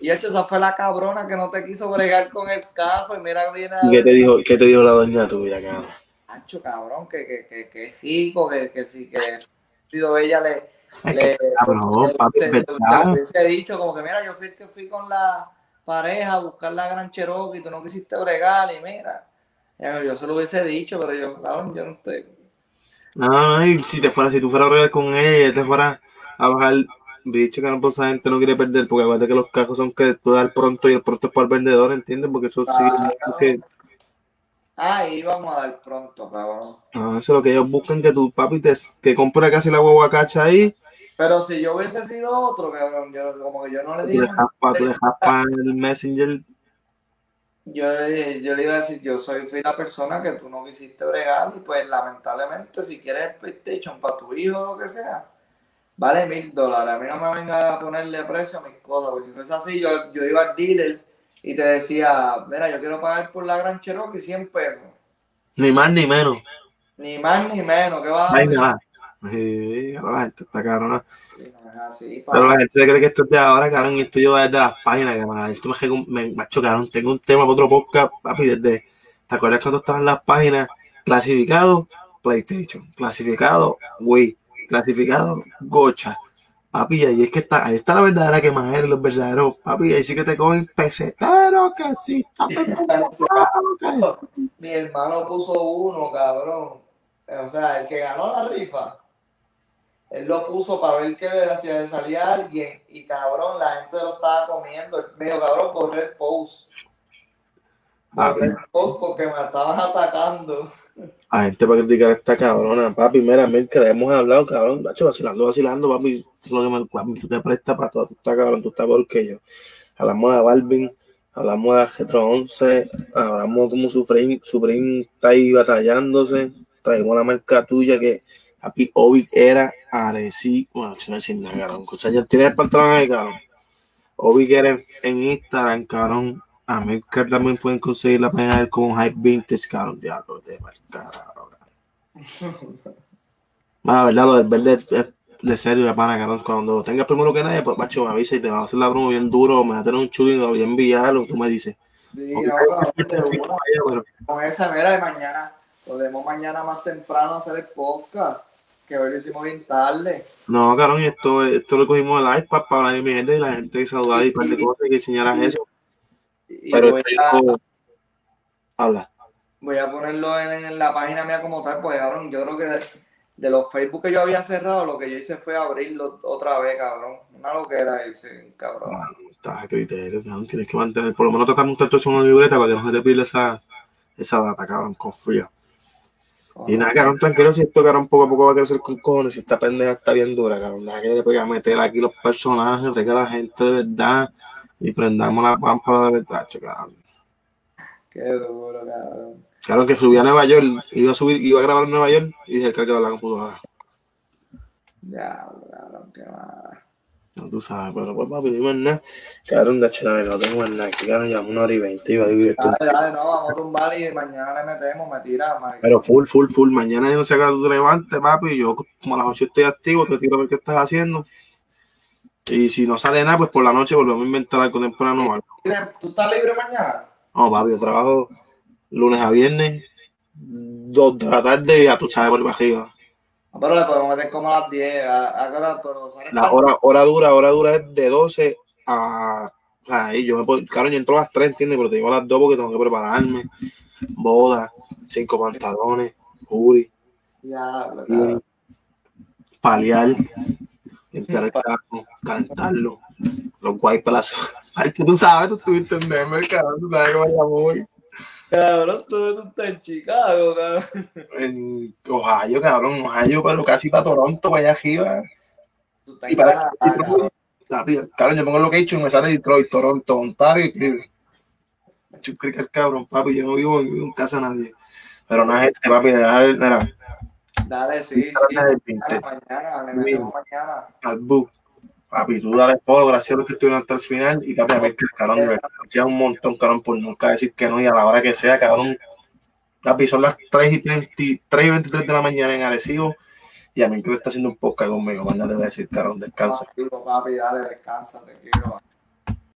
Speaker 1: Y hecho, esa fue la cabrona que no te quiso bregar con el cajo. Y mira, viene a
Speaker 2: ¿Y ¿Qué te dijo, qué te dijo la doña tuya, cabrón?
Speaker 1: Nacho, cabrón, que, que, que, que sí, que, que sí, que ha sido ella le, le,
Speaker 2: cabrón,
Speaker 1: le-
Speaker 2: papi, es
Speaker 1: le- hubiese dicho como que mira, yo fui que fui con la pareja buscar la gran Cherokee, tú no quisiste bregar y mira. Yo, se lo hubiese dicho, pero yo, cabrón, yo no estoy.
Speaker 2: No, no, y si te fuera, si tú fueras a regar con ella y ella te fuera a bajar, dicho que no, pues esa gente no quiere perder, porque acuérdate que los cajos son que tú das el pronto y el pronto es para el vendedor, ¿entiendes? Porque eso sí, que,
Speaker 1: Ah, y vamos a dar pronto, cabrón.
Speaker 2: no, eso es lo que ellos buscan, que tu papi te, que compre casi la huevo cacha ahí,
Speaker 1: Pero si yo hubiese sido otro, cabrón, yo como que yo no le dije.
Speaker 2: tú le jaspas el messenger,
Speaker 1: Yo le, dije- yo le iba a decir, yo soy fui la persona que tú no quisiste bregar y pues lamentablemente si quieres el PlayStation para tu hijo o lo que sea, vale mil dólares. A mí no me venga a ponerle precio a mis cosas, porque si no es así, yo, yo iba al dealer y te decía, mira, yo quiero pagar por la Gran Cherokee 100 pesos.
Speaker 2: ni más ni menos.
Speaker 1: Ni más ni menos, ¿qué vas a hacer?
Speaker 2: Sí, ahora la gente está cabrona.
Speaker 1: Sí,
Speaker 2: Pero la gente se cree que esto es de ahora, cabrón, y esto yo desde las páginas, cabrón. Esto me, me macho, cabrón. Tengo un tema para otro podcast, papi, desde. ¿Te acuerdas cuando estaban las páginas? Clasificado, PlayStation. Clasificado, Wii. Clasificado, Gocha. Papi, ahí es que está, ahí está la verdadera que más eres, los verdaderos. Papi, ahí sí que te cogen pesetero, que sí.
Speaker 1: Mi hermano puso uno, cabrón. O sea, el que ganó la rifa. Él lo puso para ver que le hacía salía alguien y cabrón, la gente lo estaba comiendo. Medio cabrón, borré el post. Borré el post porque me estaban atacando.
Speaker 2: A gente para criticar a esta cabrona, papi, mira, mira, que le hemos hablado, cabrón, macho, vacilando, vacilando, papi, lo que me, papi, tú te prestas para todo, tú estás cabrón, tú estás peor que yo. Hablamos de Balvin, hablamos de Getro 11, hablamos como su frame, su frame está ahí batallándose, traemos la marca tuya que papi Ovic era Areci, bueno, si no decir nada, cabrón, o sea, ya tiene el pantalón ahí, cabrón. Ovic era en, en Instagram, cabrón, a Mercar también pueden conseguir la página de él con Hype Vintage, cabrón, diablo, de carajo, La verdad, lo del verde es de serio, de pana, cabrón. Cuando tengas primero que nadie, pues macho, me avisa y te va a hacer la broma bien duro, me va a tener un chulín, lo voy a enviar, lo que tú me dices.
Speaker 1: Sí,
Speaker 2: Ok,
Speaker 1: no, no,
Speaker 2: pero-
Speaker 1: Con esa, mira, de mañana, podemos mañana más temprano hacer el podcast, que hoy lo hicimos bien tarde.
Speaker 2: No, cabrón, esto, esto lo cogimos del iPad para hablar de mierda y la gente que saludar y par de cosas y que enseñaras eso.
Speaker 1: Y
Speaker 2: Pero esto
Speaker 1: a,
Speaker 2: yo- habla.
Speaker 1: voy a ponerlo en, en la página mía como tal, pues cabrón, yo creo que de, de los Facebook que yo había cerrado, lo que yo hice fue abrirlo otra vez, cabrón. Una loquera hice, cabrón.
Speaker 2: Ah, Estás a criterio, cabrón. Tienes que mantener, por lo menos tratar de montar todo eso en una libreta para que no se te pierda esa, esa data, cabrón, confía. Y nada, cabrón, tranquilo, si esto, cabrón, poco a poco va a crecer con cojones, si esta pendeja está bien dura, cabrón, deja que le a meter aquí los personajes, a la gente de verdad y prendamos la pampa de verdad, cabrón.
Speaker 1: Qué duro, cabrón.
Speaker 2: Claro que subí a Nueva York, iba a subir, iba a grabar en Nueva York y dije que de la computadora.
Speaker 1: Ya, cabrón, qué mal.
Speaker 2: No, tú sabes, pero pues papi, más nada. Cabrón, de hecho, no tengo más nada. Cabrón, ya una hora y veinte iba a dividir.
Speaker 1: Dale, dale, no, vamos a tumbar y mañana le metemos, me tira.
Speaker 2: Pero full, full, full. Mañana yo no sé qué tú te levantes, papi. Yo como a las 8 estoy activo, te tiro a ver qué estás haciendo. Y si no sale nada, pues por la noche volvemos a inventar algo temprano.
Speaker 1: ¿Tú estás libre mañana?
Speaker 2: No, papi, yo trabajo lunes a viernes, 2 de la tarde y ya tú sabes por arriba.
Speaker 1: Pero le podemos meter como a las 10, a, a qué hora, pero sale
Speaker 2: La
Speaker 1: tarde.
Speaker 2: hora, hora dura, hora dura es de 12 a. Ahí yo me puedo. Claro, yo entro a las 3, ¿entiendes? Pero te digo a las 2 porque tengo que prepararme. Boda, cinco pantalones, jury,
Speaker 1: Ya,
Speaker 2: jury, paliar, limpiar el carro, calentarlo, los guaypas. Ay, tú sabes, tú estuviste en Denver, cabrón, tú sabes cómo la voy.
Speaker 1: Cabrón, tú, tú estás en Chicago, cabrón.
Speaker 2: En Ohio, cabrón, Ohio, pero casi para Toronto, para allá arriba. Y para
Speaker 1: Canadá, cabrón.
Speaker 2: Yo pongo lo que he hecho y me sale Detroit, Toronto, Ontario y Cleveland. Yo creo que el cabrón, papi, yo no vivo en, en casa de nadie. Pero no es este, papi, dejar el, mira,
Speaker 1: Dale, sí, sí.
Speaker 2: dejar el
Speaker 1: Mañana,
Speaker 2: 20,
Speaker 1: mañana, le metemos mañana.
Speaker 2: al bu. Papi, tú dale todo, gracias a los que estuvieron hasta el final. Y papi, a que cabrón, de un montón, cabrón, por nunca decir que no y a la hora que sea, cabrón. Papi, son las 3 y, 30, 3 y 23 de la mañana en Arecibo. Y a mí que está haciendo un podcast conmigo, mañana a decir, cabrón, descansa.